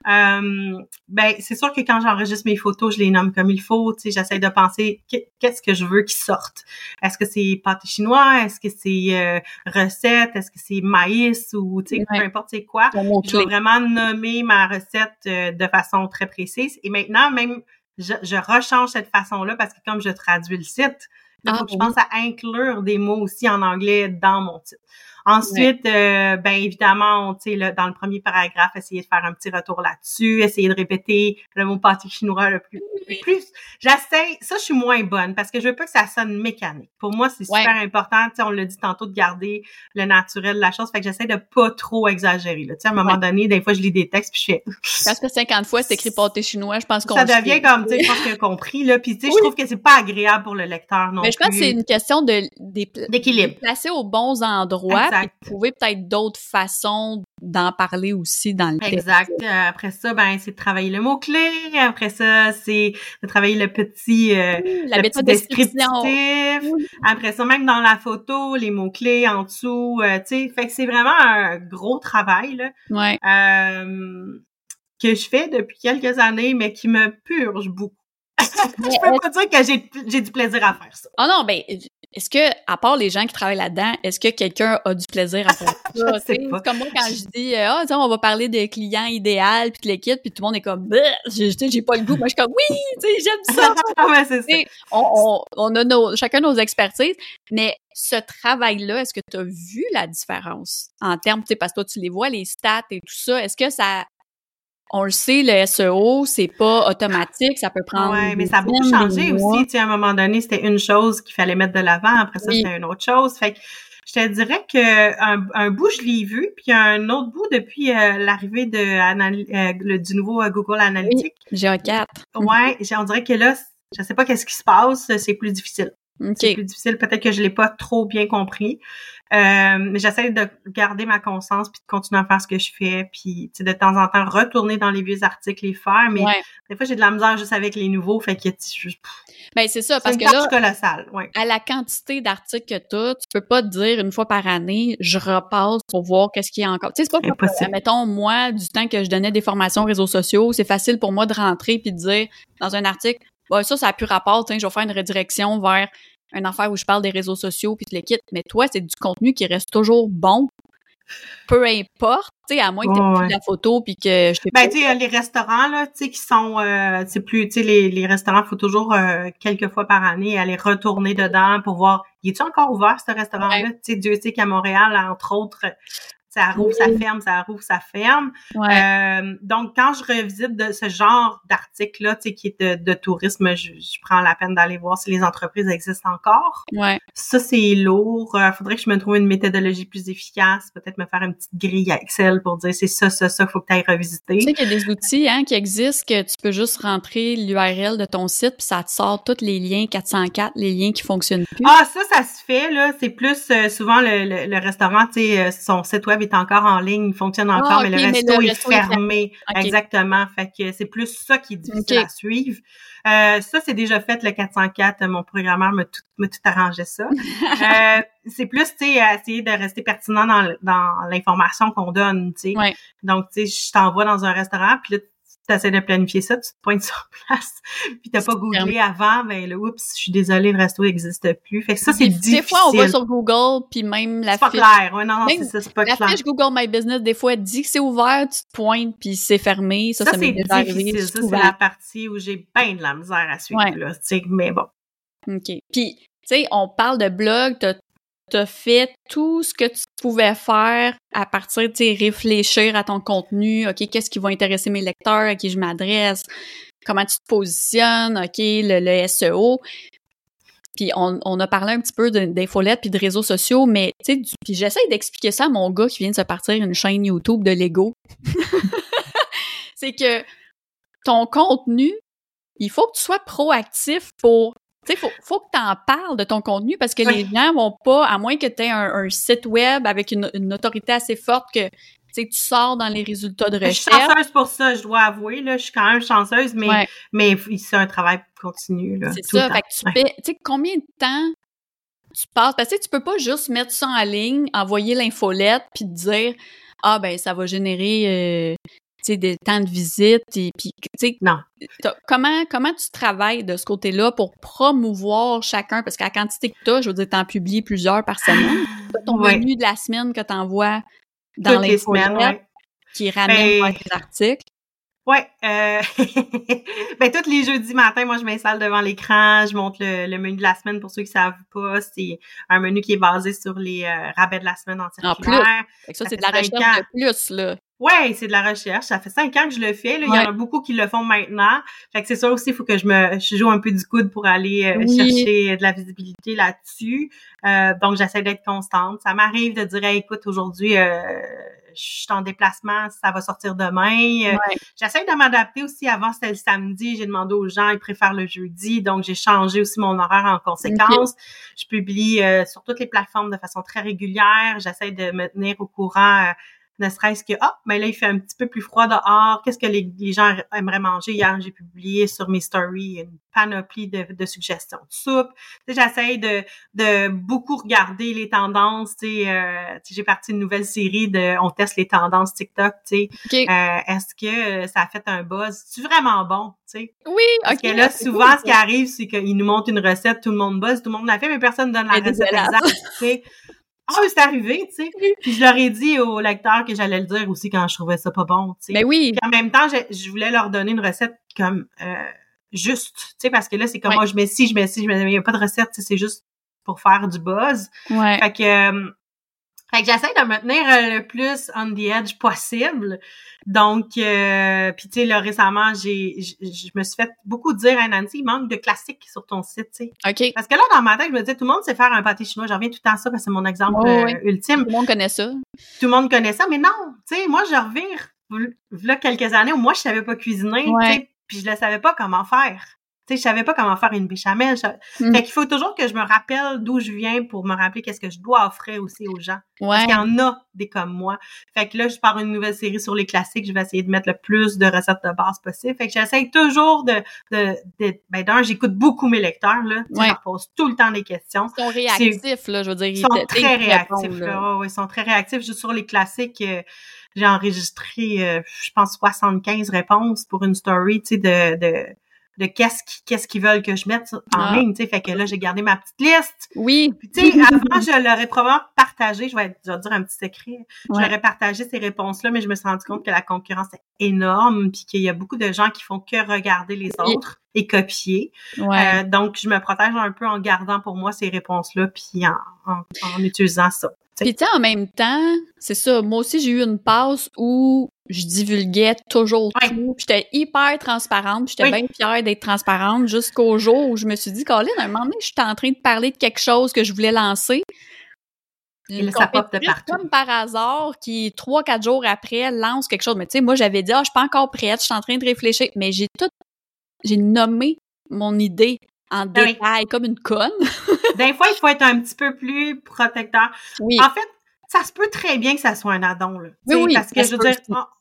euh, ben, c'est sûr que quand j'enregistre mes photos, je les nomme comme il faut. Tu sais, j'essaie de penser qu'est-ce que je veux qu'ils sortent. Est-ce que c'est pâté chinois? Est-ce que c'est euh, recette? Est-ce que c'est maïs ou tu sais, peu importe c'est quoi? Je vais vraiment nommer ma recette euh, de façon très précise. Et maintenant, même je, je rechange cette façon-là parce que comme je traduis le site, faut ah je pense à inclure des mots aussi en anglais dans mon titre. Ensuite, euh, ben évidemment, tu sais, dans le premier paragraphe, essayer de faire un petit retour là-dessus, essayer de répéter le mot pâté chinois le plus. plus J'essaie, ça, je suis moins bonne parce que je veux pas que ça sonne mécanique. Pour moi, c'est super important, tu sais, on l'a dit tantôt, de garder le naturel de la chose. Fait que j'essaie de pas trop exagérer. Là. Tu sais, à un moment donné, des fois, je lis des textes puis je fais. Parce que 50 fois, c'est écrit pâté chinois, je pense qu'on Ça devient comme, tu sais, je pense qu'il a compris là. Puis tu sais, je trouve que c'est pas agréable pour le lecteur non Mais je pense que c'est une question de d'équilibre, placer aux bons endroits trouver peut-être d'autres façons d'en parler aussi dans le texte. Exact. Euh, après ça, ben c'est de travailler le mot-clé. Après ça, c'est de travailler le petit, euh, la le petit descriptif. Après ça, même dans la photo, les mots-clés en dessous, euh, tu sais. Fait que c'est vraiment un gros travail, là. Ouais. Euh, que je fais depuis quelques années, mais qui me purge beaucoup. je peux pas dire que j'ai du plaisir à faire ça. Oh non, ben, est-ce que, à part les gens qui travaillent là-dedans, est-ce que quelqu'un a du plaisir à faire ça? c'est comme moi quand je dis, euh, ah, on va parler de clients idéal puis de l'équipe, puis tout le monde est comme, j'ai, j'ai pas le goût. Moi, je suis comme, oui, tu sais, j'aime ça. ouais, c'est ça. On, on, on, a nos, chacun nos expertises, mais ce travail-là, est-ce que tu as vu la différence en termes, tu sais, parce que toi, tu les vois, les stats et tout ça. Est-ce que ça on le sait, le SEO, c'est pas automatique, ça peut prendre. Oui, mais ça a beaucoup changé aussi. Tu sais, à un moment donné, c'était une chose qu'il fallait mettre de l'avant, après ça, c'était une autre chose. Fait que je te dirais que un, un bout, je l'ai vu, puis un autre bout depuis euh, l'arrivée de euh, du nouveau euh, Google Analytics. Oui, GA4. Ouais, on dirait que là, je sais pas qu'est-ce qui se passe, c'est plus difficile. C'est plus difficile. Peut-être que je l'ai pas trop bien compris. Euh, mais j'essaie de garder ma conscience puis de continuer à faire ce que je fais puis de temps en temps retourner dans les vieux articles les faire. Mais des fois j'ai de la misère juste avec les nouveaux. Fait que tu ben c'est ça parce que là colossale, ouais. à la quantité d'articles que tu as tu peux pas te dire une fois par année je repasse pour voir qu'est-ce qu'il y a encore. Tu sais c'est pas possible mettons moi du temps que je donnais des formations réseaux sociaux c'est facile pour moi de rentrer puis de dire dans un article bah, ça, ça a plus rapport, je vais faire une redirection vers une affaire où je parle des réseaux sociaux puis tu le quittes. Mais toi, c'est du contenu qui reste toujours bon. Peu importe, tu sais, à moins que tu aies la photo puis que je ben, tu sais, les restaurants, là, tu sais, qui sont, euh, c'est plus, tu sais, les, les restaurants, faut toujours euh, quelques fois par année aller retourner dedans pour voir, il est-tu encore ouvert, ce restaurant-là? Tu sais, Dieu sait qu'à Montréal, entre autres, ça rouvre, ça ferme, ça rouvre, ça ferme. Euh, donc, quand je revisite de ce genre d'article-là, tu sais, qui est de, tourisme, je, prends la peine d'aller voir si les entreprises existent encore. Ouais. Ça, c'est lourd. Il euh, faudrait que je me trouve une méthodologie plus efficace, peut-être me faire une petite grille à Excel pour dire c'est ça, ça, ça, faut que tu ailles revisiter. Tu sais qu'il y a des outils hein, qui existent que tu peux juste rentrer l'URL de ton site puis ça te sort tous les liens 404, les liens qui fonctionnent plus. Ah, ça, ça se fait, là. C'est plus euh, souvent le, le, restaurant, tu sais, son site web est encore en ligne, il fonctionne encore, ah, mais, le resto, est fermé. Exactement. Fait que c'est plus ça qui est difficile à suivre. Euh, ça, c'est déjà fait, le 404. Mon programmeur m'a tout, m'a tout arrangé ça. euh, c'est plus, tu sais, essayer de rester pertinent dans, dans l'information qu'on donne, tu sais. Donc, tu sais, je t'envoie dans un restaurant, puis là, essaies de planifier ça, tu te pointes sur place, puis t'as pas googlé avant, ben là, oups, je suis désolée, le resto n'existe plus. Fait que ça, c'est difficile. Des fois, on va sur Google, puis même la fiche... C'est pas clair, ouais, non, non, c'est ça, c'est pas la clair. La fiche Google My Business, des fois, elle dit que c'est ouvert, tu te pointes, puis c'est fermé. Ça, ça, ça c'est difficile. Ça, c'est la partie où j'ai bien de la misère à suivre, là, tu sais, mais bon. OK. Puis, tu sais, on parle de blog, t'as as fait tout ce que tu pouvais faire à partir, tu réfléchir à ton contenu, OK, qu'est-ce qui va intéresser mes lecteurs, à qui je m'adresse, comment tu te positionnes, OK, le, SEO. puis on, on, a parlé un petit peu d'infolettes puis de réseaux sociaux, mais tu sais, puis j'essaie d'expliquer ça à mon gars qui vient de se partir une chaîne YouTube de Lego. c'est que ton contenu, il faut que tu sois proactif pour tu sais, faut, faut que tu en parles de ton contenu parce que les gens vont pas, à moins que tu aies un, site web avec une, une autorité assez forte que tu sors dans les résultats de recherche. Je suis chanceuse pour ça, je dois avouer. Là, je suis quand même chanceuse, mais, mais c'est un travail continu. C'est ça. Fait que tu sais, combien de temps tu passes? Parce que tu peux pas juste mettre ça en ligne, envoyer l'infolette, puis te dire Ah, ben, ça va générer. Euh, des temps de visite et puis non comment comment tu travailles de ce côté-là pour promouvoir chacun? Parce qu'à la quantité que tu as je veux dire tu en publies plusieurs par semaine ton menu de la semaine que tu envoies dans les, semaines, qui ramène ben, tes articles? Ouais, euh... ben tous les jeudis matin, moi je m'installe devant l'écran, je montre le, menu de la semaine pour ceux qui savent pas, c'est un menu qui est basé sur les euh, rabais de la semaine en circulaire. En plus, ça, c'est de la recherche de plus là. Ouais, c'est de la recherche. Ça fait cinq ans que je le fais. Là. Il y en a beaucoup qui le font maintenant. Fait que c'est sûr aussi, il faut que je me je joue un peu du coude pour aller euh, chercher de la visibilité là-dessus. Euh, donc, j'essaie d'être constante. Ça m'arrive de dire écoute, aujourd'hui, euh, je suis en déplacement, ça va sortir demain. J'essaie de m'adapter aussi. Avant, c'était le samedi. J'ai demandé aux gens, ils préfèrent le jeudi. Donc, j'ai changé aussi mon horaire en conséquence. Je publie sur toutes les plateformes de façon très régulière. J'essaie de me tenir au courant ne serait-ce que ah mais là il fait un petit peu plus froid dehors. Qu'est-ce que les, gens aimeraient manger? Hier j'ai publié sur mes stories une panoplie de, de suggestions de soupe. J'essaie de de beaucoup regarder les tendances euh, j'ai parti une nouvelle série de on teste les tendances TikTok tu sais. Euh, est-ce que ça a fait un buzz? C'est vraiment bon tu sais? Oui parce que là souvent ce qui arrive c'est qu'ils nous montrent une recette tout le monde buzz tout le monde l'a fait mais personne donne la recette exacte ah, c'est arrivé, tu sais. Puis je leur ai dit aux lecteurs que j'allais le dire aussi quand je trouvais ça pas bon, tu sais. Ben oui. Puis en même temps, je, voulais leur donner une recette comme euh, juste, tu sais, parce que là, c'est comme moi, je mets ci, je mets ci, je mets, il n'y a pas de recette, c'est juste pour faire du buzz. Ouais. Fait que, euh, fait que j'essaie de me tenir euh, le plus on the edge possible. Donc, euh, puis tu sais, là, récemment, j'ai, je me suis fait beaucoup dire à Nancy, il manque de classiques sur ton site, tu sais. OK. Parce que là, dans ma tête, je me disais, tout le monde sait faire un pâté chinois. J'en reviens tout le temps ça parce que c'est mon exemple euh, ultime. Tout le monde connaît ça. Tout le monde connaît ça, mais non, tu sais, moi, je revire, là, quelques années où moi, je savais pas cuisiner, tu sais, puis je ne savais pas comment faire sais, je savais pas comment faire une béchamel. Mm. Fait qu'il faut toujours que je me rappelle d'où je viens pour me rappeler qu'est-ce que je dois offrir aussi aux gens. Parce qu'il y en a des comme moi. Fait que là, je pars une nouvelle série sur les classiques. Je vais essayer de mettre le plus de recettes de base possible. Fait que j'essaie toujours de, de, ben d'un, j'écoute beaucoup mes lecteurs, là. Ouais. Je leur pose tout le temps des questions. Ils sont réactifs, là, je veux dire. Ils sont très réactifs, là. ils sont très réactifs. Juste sur les classiques, euh, j'ai enregistré, euh, je pense, 75 réponses pour une story, tu sais, de, de de qu'est-ce qu'ils veulent que je mette en ah. ligne, tu sais, fait que là j'ai gardé ma petite liste. Oui. Puis tu sais avant je l'aurais probablement partagé, je vais, je vais dire un petit secret. Je l'aurais partagé ces réponses là, mais je me suis rendu compte que la concurrence est énorme puis qu'il y a beaucoup de gens qui font que regarder les autres et copier. Ouais. Euh, donc je me protège un peu en gardant pour moi ces réponses là puis en, en, en utilisant ça. Puis tu en même temps, c'est ça, moi aussi j'ai eu une passe où je divulguais toujours tout. J'étais hyper transparente, j'étais bien fière d'être transparente jusqu'au jour où je me suis dit, Colin, à un moment donné, j'étais en train de parler de quelque chose que je voulais lancer. Et ça pop de partout. Comme par hasard, qui trois, quatre jours après lance quelque chose. Mais tu sais, moi j'avais dit, ah, je suis pas encore prête, je suis en train de réfléchir. Mais j'ai tout, j'ai nommé mon idée en ben détail, comme une conne. Des fois, il faut être un petit peu plus protecteur. Oui. En fait, ça se peut très bien que ça soit un addon, là. Oui, oui, parce que je veux dire,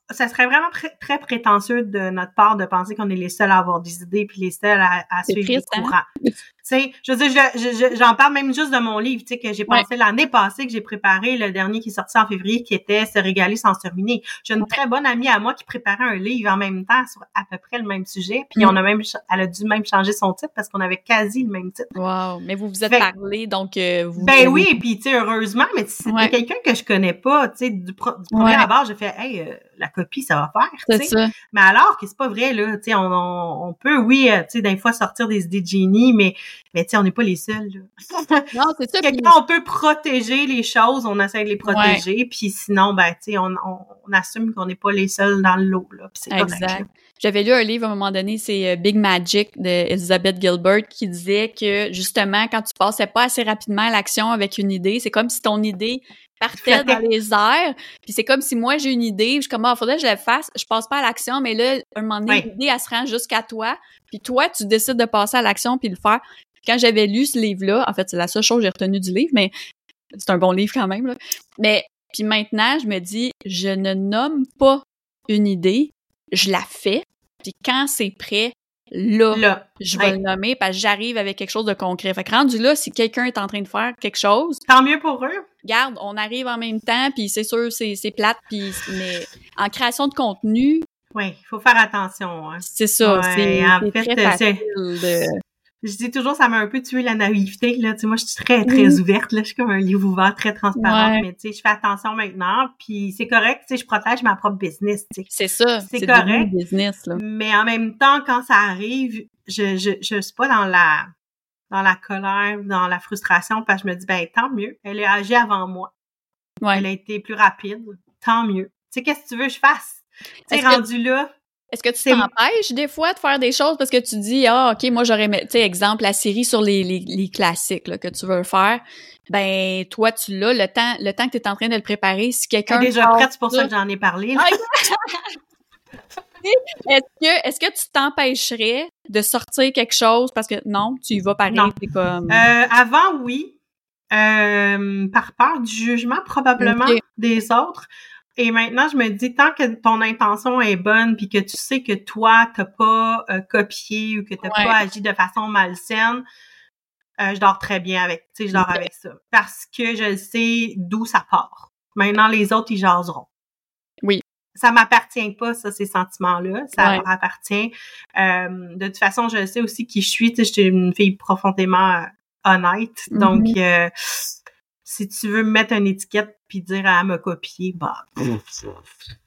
ça serait vraiment très prétentieux de notre part de penser qu'on est les seuls à avoir des idées puis les seuls à, suivre les hein? courants. Je veux dire, j'en parle même juste de mon livre, tu sais, que j'ai pensé l'année passée, que j'ai préparé le dernier qui est sorti en février, qui était Se régaler sans se terminer. J'ai une très bonne amie à moi qui préparait un livre en même temps sur à peu près le même sujet, puis mm. on a même, elle a dû même changer son titre parce qu'on avait quasi le même titre. Wow! Mais vous vous êtes parlé, donc euh, vous... Ben oui, puis tu sais, heureusement, mais si c'était quelqu'un que je connais pas, tu sais, du, premier abord, j'ai fait, hey, euh, la copie, ça va faire. Ça. Mais alors que c'est pas vrai, là. On, on, on, peut, oui, euh, tu sais, des fois sortir des idées de génie, mais, mais tu sais, on n'est pas les seuls. Là. non, c'est ça. on peut protéger les choses, on essaie de les protéger. Puis sinon, ben, tu sais, on, on, assume qu'on n'est pas les seuls dans le lot. Là, exact. J'avais lu un livre à un moment donné, c'est euh, Big Magic de Elizabeth Gilbert qui disait que justement quand tu passais pas assez rapidement à l'action avec une idée, c'est comme si ton idée partait dans les airs. Puis c'est comme si moi j'ai une idée, je suis comme ah, faudrait que je la fasse, je passe pas à l'action, mais là un moment donné l'idée elle se rend jusqu'à toi, puis toi tu décides de passer à l'action puis le faire. Quand j'avais lu ce livre-là, en fait c'est la seule chose que j'ai retenue du livre, mais c'est un bon livre quand même là. Mais puis maintenant je me dis je ne nomme pas une idée, je la fais, puis quand c'est prêt, là, je vais le nommer parce que j'arrive avec quelque chose de concret. Fait que rendu là, si quelqu'un est en train de faire quelque chose... Tant mieux pour eux. Regarde, on arrive en même temps, puis c'est sûr, c'est, c'est plate, puis mais en création de contenu... Oui, il faut faire attention. Hein. C'est ça, c'est, en fait, très facile de je dis toujours, ça m'a un peu tué la naïveté, là. Tu sais, moi, je suis très, très ouverte, là. Je suis comme un livre ouvert, très transparent. Mais, tu sais, je fais attention maintenant. Puis, c'est correct, tu sais, je protège ma propre business, tu sais. C'est ça. C'est correct. Business, là. Mais en même temps, quand ça arrive, je, je, je suis pas dans la, dans la colère, dans la frustration, parce que je me dis, ben, tant mieux. Elle a agi avant moi. Ouais. Elle a été plus rapide. Tant mieux. Tu sais, qu'est-ce que tu veux que je fasse? Tu sais, rendu là, est-ce que tu t'empêches des fois de faire des choses parce que tu dis ah ok moi j'aurais tu sais exemple la série sur les, les, les classiques là, que tu veux faire. Ben toi tu l'as le temps le temps que tu es en train de le préparer si quelqu'un déjà prête c'est pour ça que j'en ai parlé ah, est-ce que est-ce que tu t'empêcherais de sortir quelque chose parce que non tu y vas pareil c'est comme euh, avant oui. Euh, par peur du jugement probablement des autres et maintenant, je me dis, tant que ton intention est bonne, puis que tu sais que toi, t'as pas euh, copié ou que t'as pas agi de façon malsaine, euh, je dors très bien avec, tu sais, je dors avec ça. Parce que je sais d'où ça part. Maintenant, les autres, ils jaseront. Oui. Ça m'appartient pas, ça, ces sentiments-là. Ça leur appartient. Euh, de toute façon, je sais aussi qui je suis. Tu sais, je suis une fille profondément honnête. Donc, mm-hmm si tu veux me mettre une étiquette puis dire à me copier, bah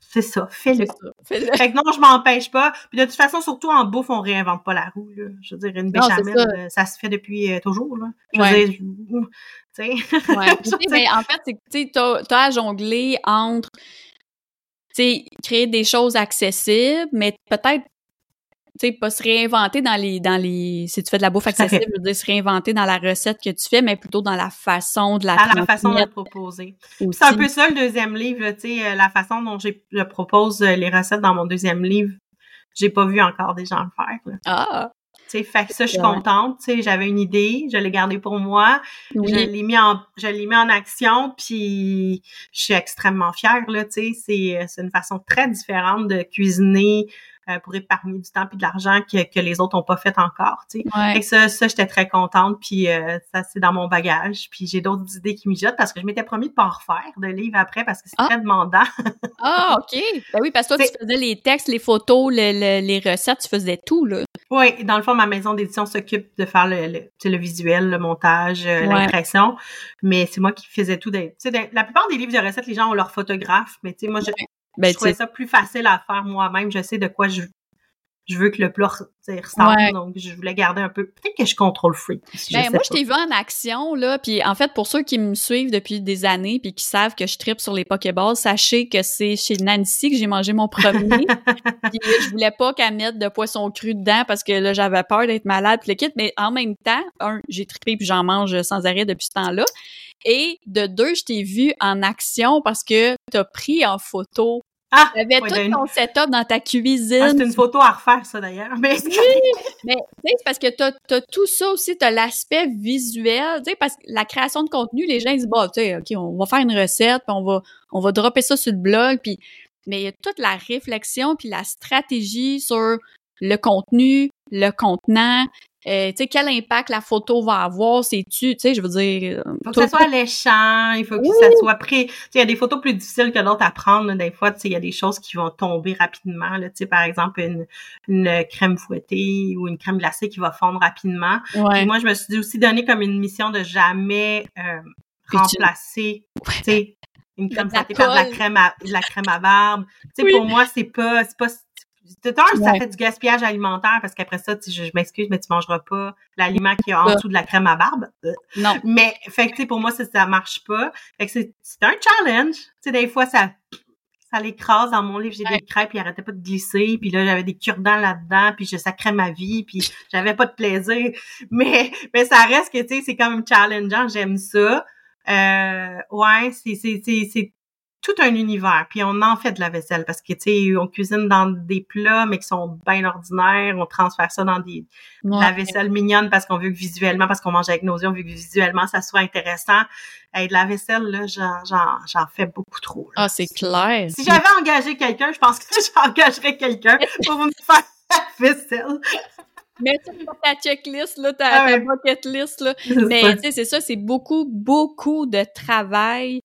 c'est ça, fais-le. Fais fait que non, je m'empêche pas. Puis de toute façon, surtout en bouffe, on réinvente pas la roue. Là. Je veux dire, une béchamel, euh, ça. se fait depuis euh, toujours. Là. Je veux dire, tu sais. ouais. mais en fait, c'est que tu as à jongler entre créer des choses accessibles, mais peut-être tu sais, pas se réinventer dans les, dans les, si tu fais de la bouffe accessible, je veux dire, se réinventer dans la recette que tu fais, mais plutôt dans la façon de la Dans la façon de la proposer. C'est un peu ça le deuxième livre, tu sais, euh, la façon dont je propose euh, les recettes dans mon deuxième livre. J'ai pas vu encore des gens le faire. Là. Ah! Tu sais, fait que ça, je suis contente. Tu sais, j'avais une idée, je l'ai gardée pour moi. Je l'ai mis en, je l'ai mis en action, puis je suis extrêmement fière, là, tu sais. C'est, euh, c'est une façon très différente de cuisiner pour épargner du temps puis de l'argent que, que les autres ont pas fait encore. Tu sais. Et ça, ça j'étais très contente. Puis euh, ça, c'est dans mon bagage. Puis j'ai d'autres idées qui mijotent parce que je m'étais promis de pas en refaire de livres après parce que c'est ah. très demandant. ah, OK. Ben oui, parce que toi, tu faisais les textes, les photos, les recettes, tu faisais tout, là. Oui, dans le fond, ma maison d'édition s'occupe de faire le, le, le, visuel, le montage, euh, l'impression, mais c'est moi qui faisais tout. Des, la plupart des livres de recettes, les gens ont leur photographe, mais tu sais, moi, je, ben, je trouvais ça plus facile à faire moi-même. Je sais de quoi je, je veux que le plat ressemble, donc je voulais garder un peu. Peut-être que je contrôle free. ben, moi, je t'ai vu en action, là, puis en fait, pour ceux qui me suivent depuis des années puis qui savent que je tripe sur les Pokéballs, sachez que c'est chez Nancy que j'ai mangé mon premier. puis je voulais pas qu'elle mette de poisson cru dedans parce que là, j'avais peur d'être malade puis le kit, mais en même temps, un, j'ai trippé puis j'en mange sans arrêt depuis ce temps-là. Et de deux, je t'ai vu en action parce que t'as pris en photo ah! Tu avais tout ton setup dans ta cuisine. Ah, c'est une photo à refaire, ça, d'ailleurs. Mais, oui, mais tu sais, c'est parce que t'as as tout ça aussi, t'as l'aspect visuel, tu sais, parce que la création de contenu, les gens, ils disent, bah, tu sais, OK, on va faire une recette, puis on va, on va dropper ça sur le blog, puis, mais il y a toute la réflexion, puis la stratégie sur le contenu, le contenant, euh, tu sais, quel impact la photo va avoir, c'est-tu, tu sais, je veux dire... Il faut que ça soit alléchant, il faut que ça soit prêt. Tu sais, il y a des photos plus difficiles que d'autres à prendre, des fois, tu sais, il y a des choses qui vont tomber rapidement, là, tu sais, par exemple, une, une crème fouettée ou une crème glacée qui va fondre rapidement. moi, je me suis aussi donné comme une mission de jamais euh, remplacer, tu sais, une crème fouettée par de la crème à, la crème à barbe. Tu sais, pour moi, c'est pas, c'est pas de temps, ça fait du gaspillage alimentaire parce qu'après ça, je, je m'excuse, mais tu mangeras pas l'aliment qui est en dessous de la crème à barbe. Euh. Non. Mais, fait que, pour moi, ça, ça marche pas. Fait que c'est un challenge. Tu sais, des fois, ça, ça l'écrase dans mon livre. J'ai des crêpes, il arrêtait pas de glisser. Puis là, j'avais des cure-dents là-dedans, puis je sacrais ma vie, puis j'avais pas de plaisir. Mais, mais ça reste que, tu sais, c'est quand même challengeant. J'aime ça. Euh, ouais, c'est, c'est, c'est, tout un univers. Puis on en fait de la vaisselle parce que, tu sais, on cuisine dans des plats, mais qui sont bien ordinaires. On transfère ça dans des, de la vaisselle mignonne parce qu'on veut que visuellement, parce qu'on mange avec nos yeux, on veut que visuellement, ça soit intéressant. Et de la vaisselle, là, j'en fais beaucoup trop. Ah, c'est clair. Si j'avais engagé quelqu'un, je pense que j'engagerais quelqu'un pour me faire la vaisselle. Mais tu ta checklist, là, ta, ah bucket list, là. Mais tu sais, c'est ça, c'est beaucoup, beaucoup de travail.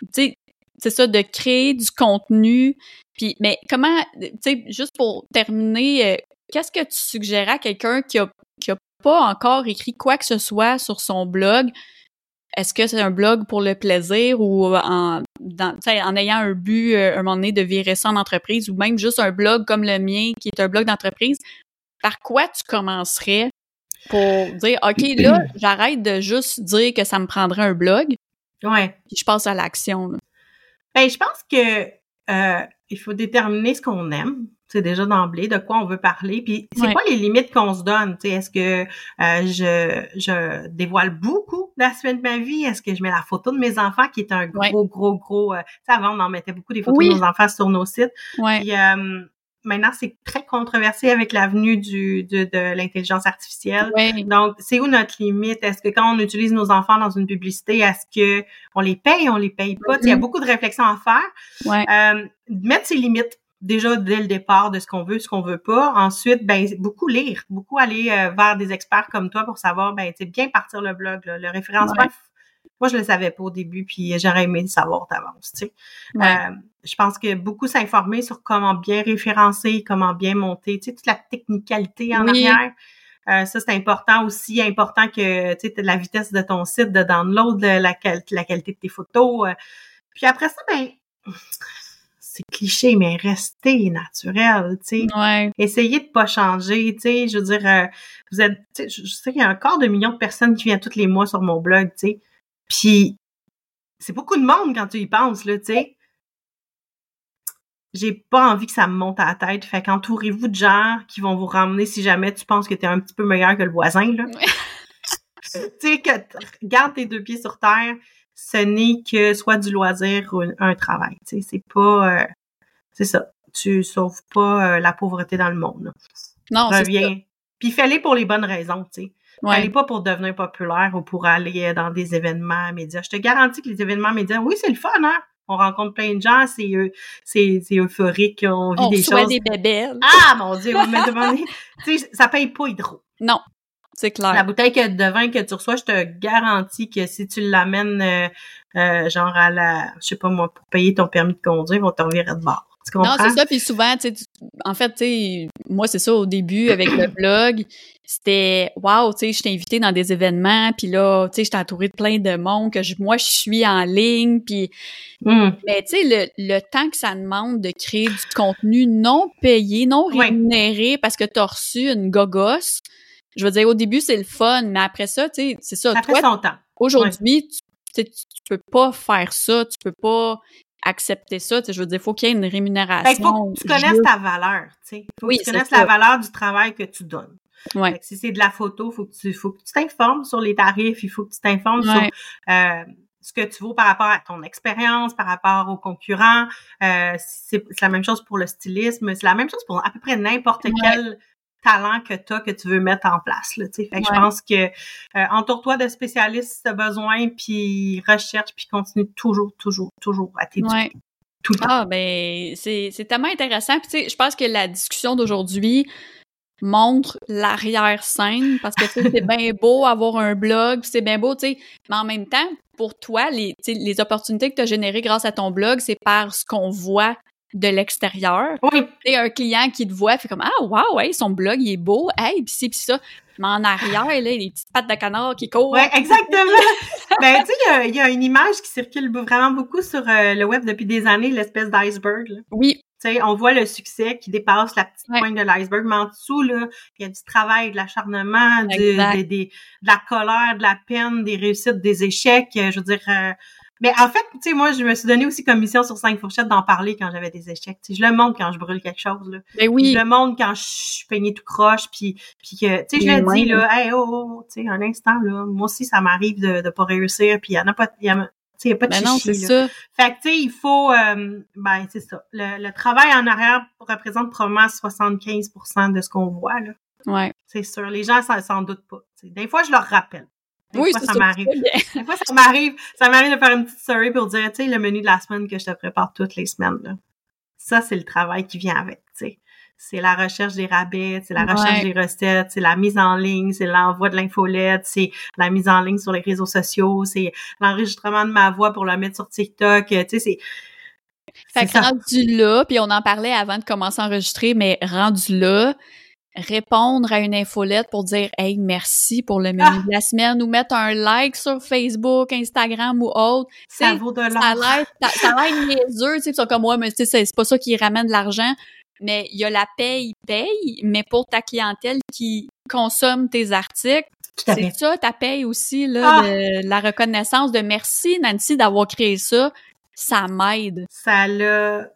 Tu sais, c'est ça, de créer du contenu. Puis, mais comment, tu sais, juste pour terminer, euh, qu'est-ce que tu suggérais à quelqu'un qui a, qui a pas encore écrit quoi que ce soit sur son blog? Est-ce que c'est un blog pour le plaisir ou en, dans, en ayant un but, euh, un moment donné, de virer ça en entreprise ou même juste un blog comme le mien qui est un blog d'entreprise? Par quoi tu commencerais pour dire, OK, là, j'arrête de juste dire que ça me prendrait un blog? Ouais. Puis je passe à l'action. Ben, je pense que euh, il faut déterminer ce qu'on aime. C'est déjà d'emblée de quoi on veut parler. Puis c'est quoi les limites qu'on se donne? Est-ce que euh, je, je dévoile beaucoup d'aspects de ma vie? Est-ce que je mets la photo de mes enfants qui est un gros, gros, gros. Euh, avant, on en mettait beaucoup des photos de nos enfants sur nos sites. Ouais. Puis, euh, maintenant, c'est très controversé avec l'avenue du de, de l'intelligence artificielle. Donc, c'est où notre limite? Est-ce que quand on utilise nos enfants dans une publicité, est-ce que on les paye, on les paye pas? Il y a mm-hmm. beaucoup de réflexions à faire. Euh, mettre ses limites déjà dès le départ de ce qu'on veut, ce qu'on veut pas. Ensuite, ben beaucoup lire, beaucoup aller euh, vers des experts comme toi pour savoir, ben tu bien partir le blog, le référencement. Moi, je le savais pas au début, puis j'aurais aimé le savoir d'avance. Tu sais. Euh, je pense que beaucoup s'informer sur comment bien référencer, comment bien monter, tu sais, toute la technicalité en arrière. Euh, ça, c'est important aussi, important que tu sais, la vitesse de ton site de download, la, la qualité de tes photos. Euh. Puis après ça, ben c'est cliché, mais restez naturel, tu sais. Ouais. Essayez de pas changer, tu sais. Je veux dire, euh, vous êtes, je sais qu'il y a un quart de million de personnes qui viennent tous les mois sur mon blog, tu sais. Puis c'est beaucoup de monde quand tu y penses, là, tu sais j'ai pas envie que ça me monte à la tête. Fait qu'entourez-vous de gens qui vont vous ramener si jamais tu penses que tu es un petit peu meilleur que le voisin, là. tu sais, que garde tes deux pieds sur terre, ce n'est que soit du loisir ou un, travail. Tu sais, c'est pas... Euh, c'est ça. Tu sauves pas euh, la pauvreté dans le monde. Non, c'est ça. Puis fais-les pour les bonnes raisons, tu sais. Ouais. pas pour devenir populaire ou pour aller dans des événements médias. Je te garantis que les événements médias, oui, c'est le fun, hein? On rencontre plein de gens, c'est c'est c'est euphorique, on vit des choses. des bébés. Ah mon dieu, vous me demandez, tu sais, ça paye pas hydro. Non, c'est clair. La bouteille de vin que tu reçois, je te garantis que si tu l'amènes euh, euh, genre à la, je sais pas moi, pour payer ton permis de conduire, ils vont te revirer de bord. Non, c'est ça. Puis souvent, tu sais, en fait, tu sais, moi, c'est ça, au début, avec le blog, c'était, wow, tu sais, je t'ai invité dans des événements, puis là, tu sais, j'étais entourée de plein de monde, que moi, je suis en ligne, puis... Hmm. Mais tu sais, le, le temps que ça demande de créer du contenu non payé, non rémunéré, parce que t'as reçu une gogosse, je veux dire, au début, c'est le fun, mais après ça, tu sais, c'est ça. Ça. Aujourd'hui, tu, tu peux pas faire ça, tu peux pas accepter ça. je veux dire, il faut qu'il y ait une rémunération. Il faut que tu connaisses ta valeur. Il faut que tu connaisses la valeur du travail que tu donnes. Ouais. Si c'est de la photo, faut que tu faut que tu t'informes sur les tarifs, il faut que tu t'informes sur euh, ce que tu vaux par rapport à ton expérience, par rapport aux concurrents. Euh, c'est la même chose pour le stylisme, c'est la même chose pour à peu près n'importe quel talent que tu as que tu veux mettre en place. Là, fait que je pense que euh, entoure-toi de spécialistes si tu as besoin, puis recherche, puis continue toujours, toujours, toujours à t'éduquer. Tout le temps. Ah, ben, c'est tellement intéressant. Puis, tu sais, je pense que la discussion d'aujourd'hui montre l'arrière-scène parce que c'est bien beau avoir un blog, c'est bien beau, tu sais, mais en même temps, pour toi, les, les opportunités que tu as générées grâce à ton blog, c'est par ce qu'on voit de l'extérieur. Oui. Et un client qui te voit fait comme ah wow ouais son blog il est beau hey puis c'est puis ça mais en arrière là les petites pattes de canard qui courent. Ouais exactement. ben tu sais il y, a une image qui circule vraiment beaucoup sur euh, le web depuis des années l'espèce d'iceberg. Oui. Tu sais, on voit le succès qui dépasse la petite pointe de l'iceberg, mais en dessous, là, il y a du travail, de l'acharnement, de, de, la colère, de la peine, des réussites, des échecs. Je veux dire, euh, Mais en fait, tu sais, moi, je me suis donné aussi comme mission sur cinq fourchettes d'en parler quand j'avais des échecs. Tu sais, je le montre quand je brûle quelque chose, là. Ben oui. Je le montre quand je suis peignée tout croche, puis, puis que, tu sais, je le dis, là, hey, oh, oh, oh tu sais, un instant, là, moi aussi, ça m'arrive de, de pas réussir, puis il y en a pas, il y a, il y a pas de ben non, c'est ça. Fait que, tu sais, il faut, euh, ben, c'est ça. Le, le, travail en arrière représente probablement 75% de ce qu'on voit, là. Ouais. C'est sûr. Les gens s'en doutent pas. T'sais. Des fois, je leur rappelle. Des oui, fois, ça ça m'arrive. Des fois, ça m'arrive, ça m'arrive de faire une petite story pour dire, tu sais, le menu de la semaine que je te prépare toutes les semaines, là. Ça, c'est le travail qui vient avec, tu sais. C'est la recherche des rabais, c'est la recherche Ouais. des recettes, c'est la mise en ligne, c'est l'envoi de l'infolette, c'est la mise en ligne sur les réseaux sociaux, c'est l'enregistrement de ma voix pour la mettre sur TikTok, tu sais, c'est... Fait que ça. rendu là, puis on en parlait avant de commencer à enregistrer, mais rendu là, répondre à une infolette pour dire Hey, merci pour le menu Ah! de la semaine ou mettre un like sur Facebook, Instagram ou autre. Ça vaut de ça l'air ça, ça a l'air niaiseux, tu sais, comme moi, mais tu sais, c'est pas ça qui ramène de l'argent. Mais il y a la paye, paye, mais pour ta clientèle qui consomme tes articles, c'est ça ta paye aussi, là, Ah! de la reconnaissance de merci, Nancy, d'avoir créé ça. Ça m'aide. Ça n'a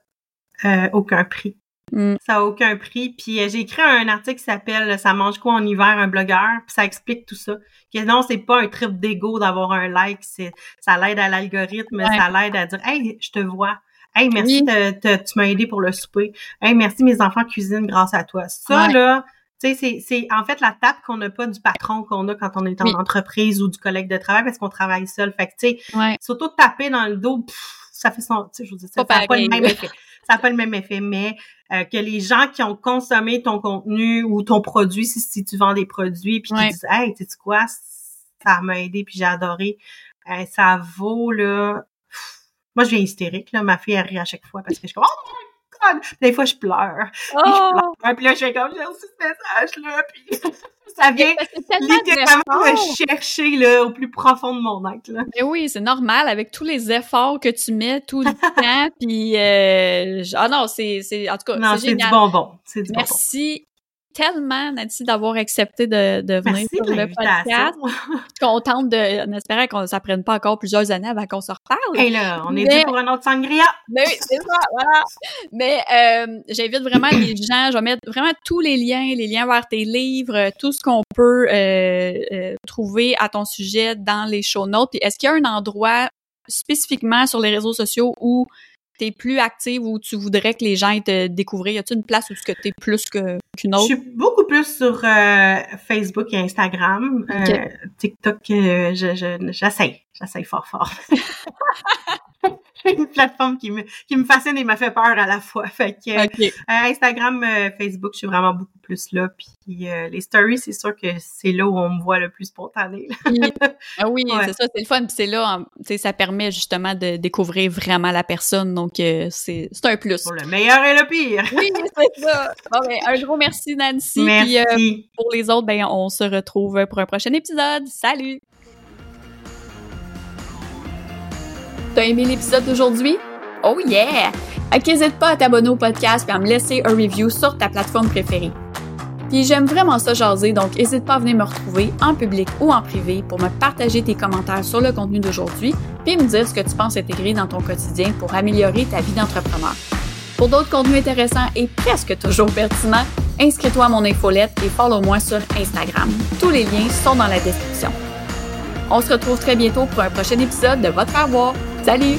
euh, aucun prix. Mm. Ça a aucun prix. Puis euh, j'ai écrit un article qui s'appelle Ça mange quoi en hiver, un blogueur, puis ça explique tout ça. Que non, c'est pas un trip d'ego d'avoir un like, c'est ça l'aide à l'algorithme, Ouais. ça l'aide à dire Hey, je te vois. Hey, merci, Oui. te- te- tu m'as aidé pour le souper. Hey, merci, mes enfants cuisinent grâce à toi. Ça, Ouais. là, tu sais, c'est, c'est en fait la tape qu'on n'a pas du patron qu'on a quand on est en Oui. entreprise ou du collègue de travail parce qu'on travaille seul. Fait que, tu sais, Ouais. surtout taper dans le dos, pff, ça fait son, tu sais, je veux dire, ça Pas n'a pas le pareil, même effet. Ça n'a pas le même effet, mais euh, que les gens qui ont consommé ton contenu ou ton produit, si, si tu vends des produits, puis Ouais. qui disent, hey, tu sais quoi, ça m'a aidé, puis j'ai adoré, euh, ça vaut là. pff, Moi, je viens hystérique là, ma fille elle rit à chaque fois parce que je suis comme, oh my god, Puis des fois je pleure, puis Oh! je pleure, puis là je fais comme j'ai reçu ce message là, puis ça vient littéralement me chercher là au plus profond de mon être là. Mais oui, c'est normal avec tous les efforts que tu mets tout le temps. Puis euh, ah non, c'est c'est en tout cas Non, c'est c'est du bonbon, c'est du bonbon. Merci tellement Nancy d'avoir accepté de, de venir Merci sur le podcast. Contente de, en espérant qu'on ça prenne pas encore plusieurs années avant qu'on se reparle. Hey là, on est Mais- dû pour un autre sangria. Mais oui, c'est ça, voilà. Mais euh, j'invite vraiment les gens, je vais mettre vraiment tous les liens, les liens vers tes livres, euh, tout ce qu'on peut euh, euh, trouver à ton sujet dans les show notes. Puis est-ce qu'il y a un endroit spécifiquement sur les réseaux sociaux où tu es plus active, où tu voudrais que les gens aient te découvrir? Y a-t-il une place où tu es plus qu'une Je autre? suis beaucoup plus sur euh, Facebook et Instagram. Euh, TikTok, euh, je, je, j'essaye. J'essaye fort, fort. une plateforme qui me, qui me fascine et me fait peur à la fois. Fait que euh. Instagram, euh, Facebook, je suis vraiment beaucoup plus là. Puis euh, les stories, c'est sûr que c'est là où on me voit le plus spontané. ah oui, Ouais. c'est ça, c'est le fun. Puis c'est là, sais, ça permet justement de découvrir vraiment la personne. Donc, euh, c'est c'est un plus. Pour le meilleur et le pire. Oui, c'est ça. Bon, ben, un gros merci, Nancy. Merci. Puis euh, pour les autres, ben, on se retrouve pour un prochain épisode. Salut! T'as aimé l'épisode d'aujourd'hui? Oh yeah! Fait qu'hésite pas à t'abonner au podcast et à me laisser un review sur ta plateforme préférée. Puis j'aime vraiment ça jaser, donc n'hésite pas à venir me retrouver en public ou en privé pour me partager tes commentaires sur le contenu d'aujourd'hui, puis me dire ce que tu penses intégrer dans ton quotidien pour améliorer ta vie d'entrepreneur. Pour d'autres contenus intéressants et presque toujours pertinents, inscris-toi à mon infolette et follow-moi sur Instagram. Tous les liens sont dans la description. On se retrouve très bientôt pour un prochain épisode de Votre Faire voir. Salut!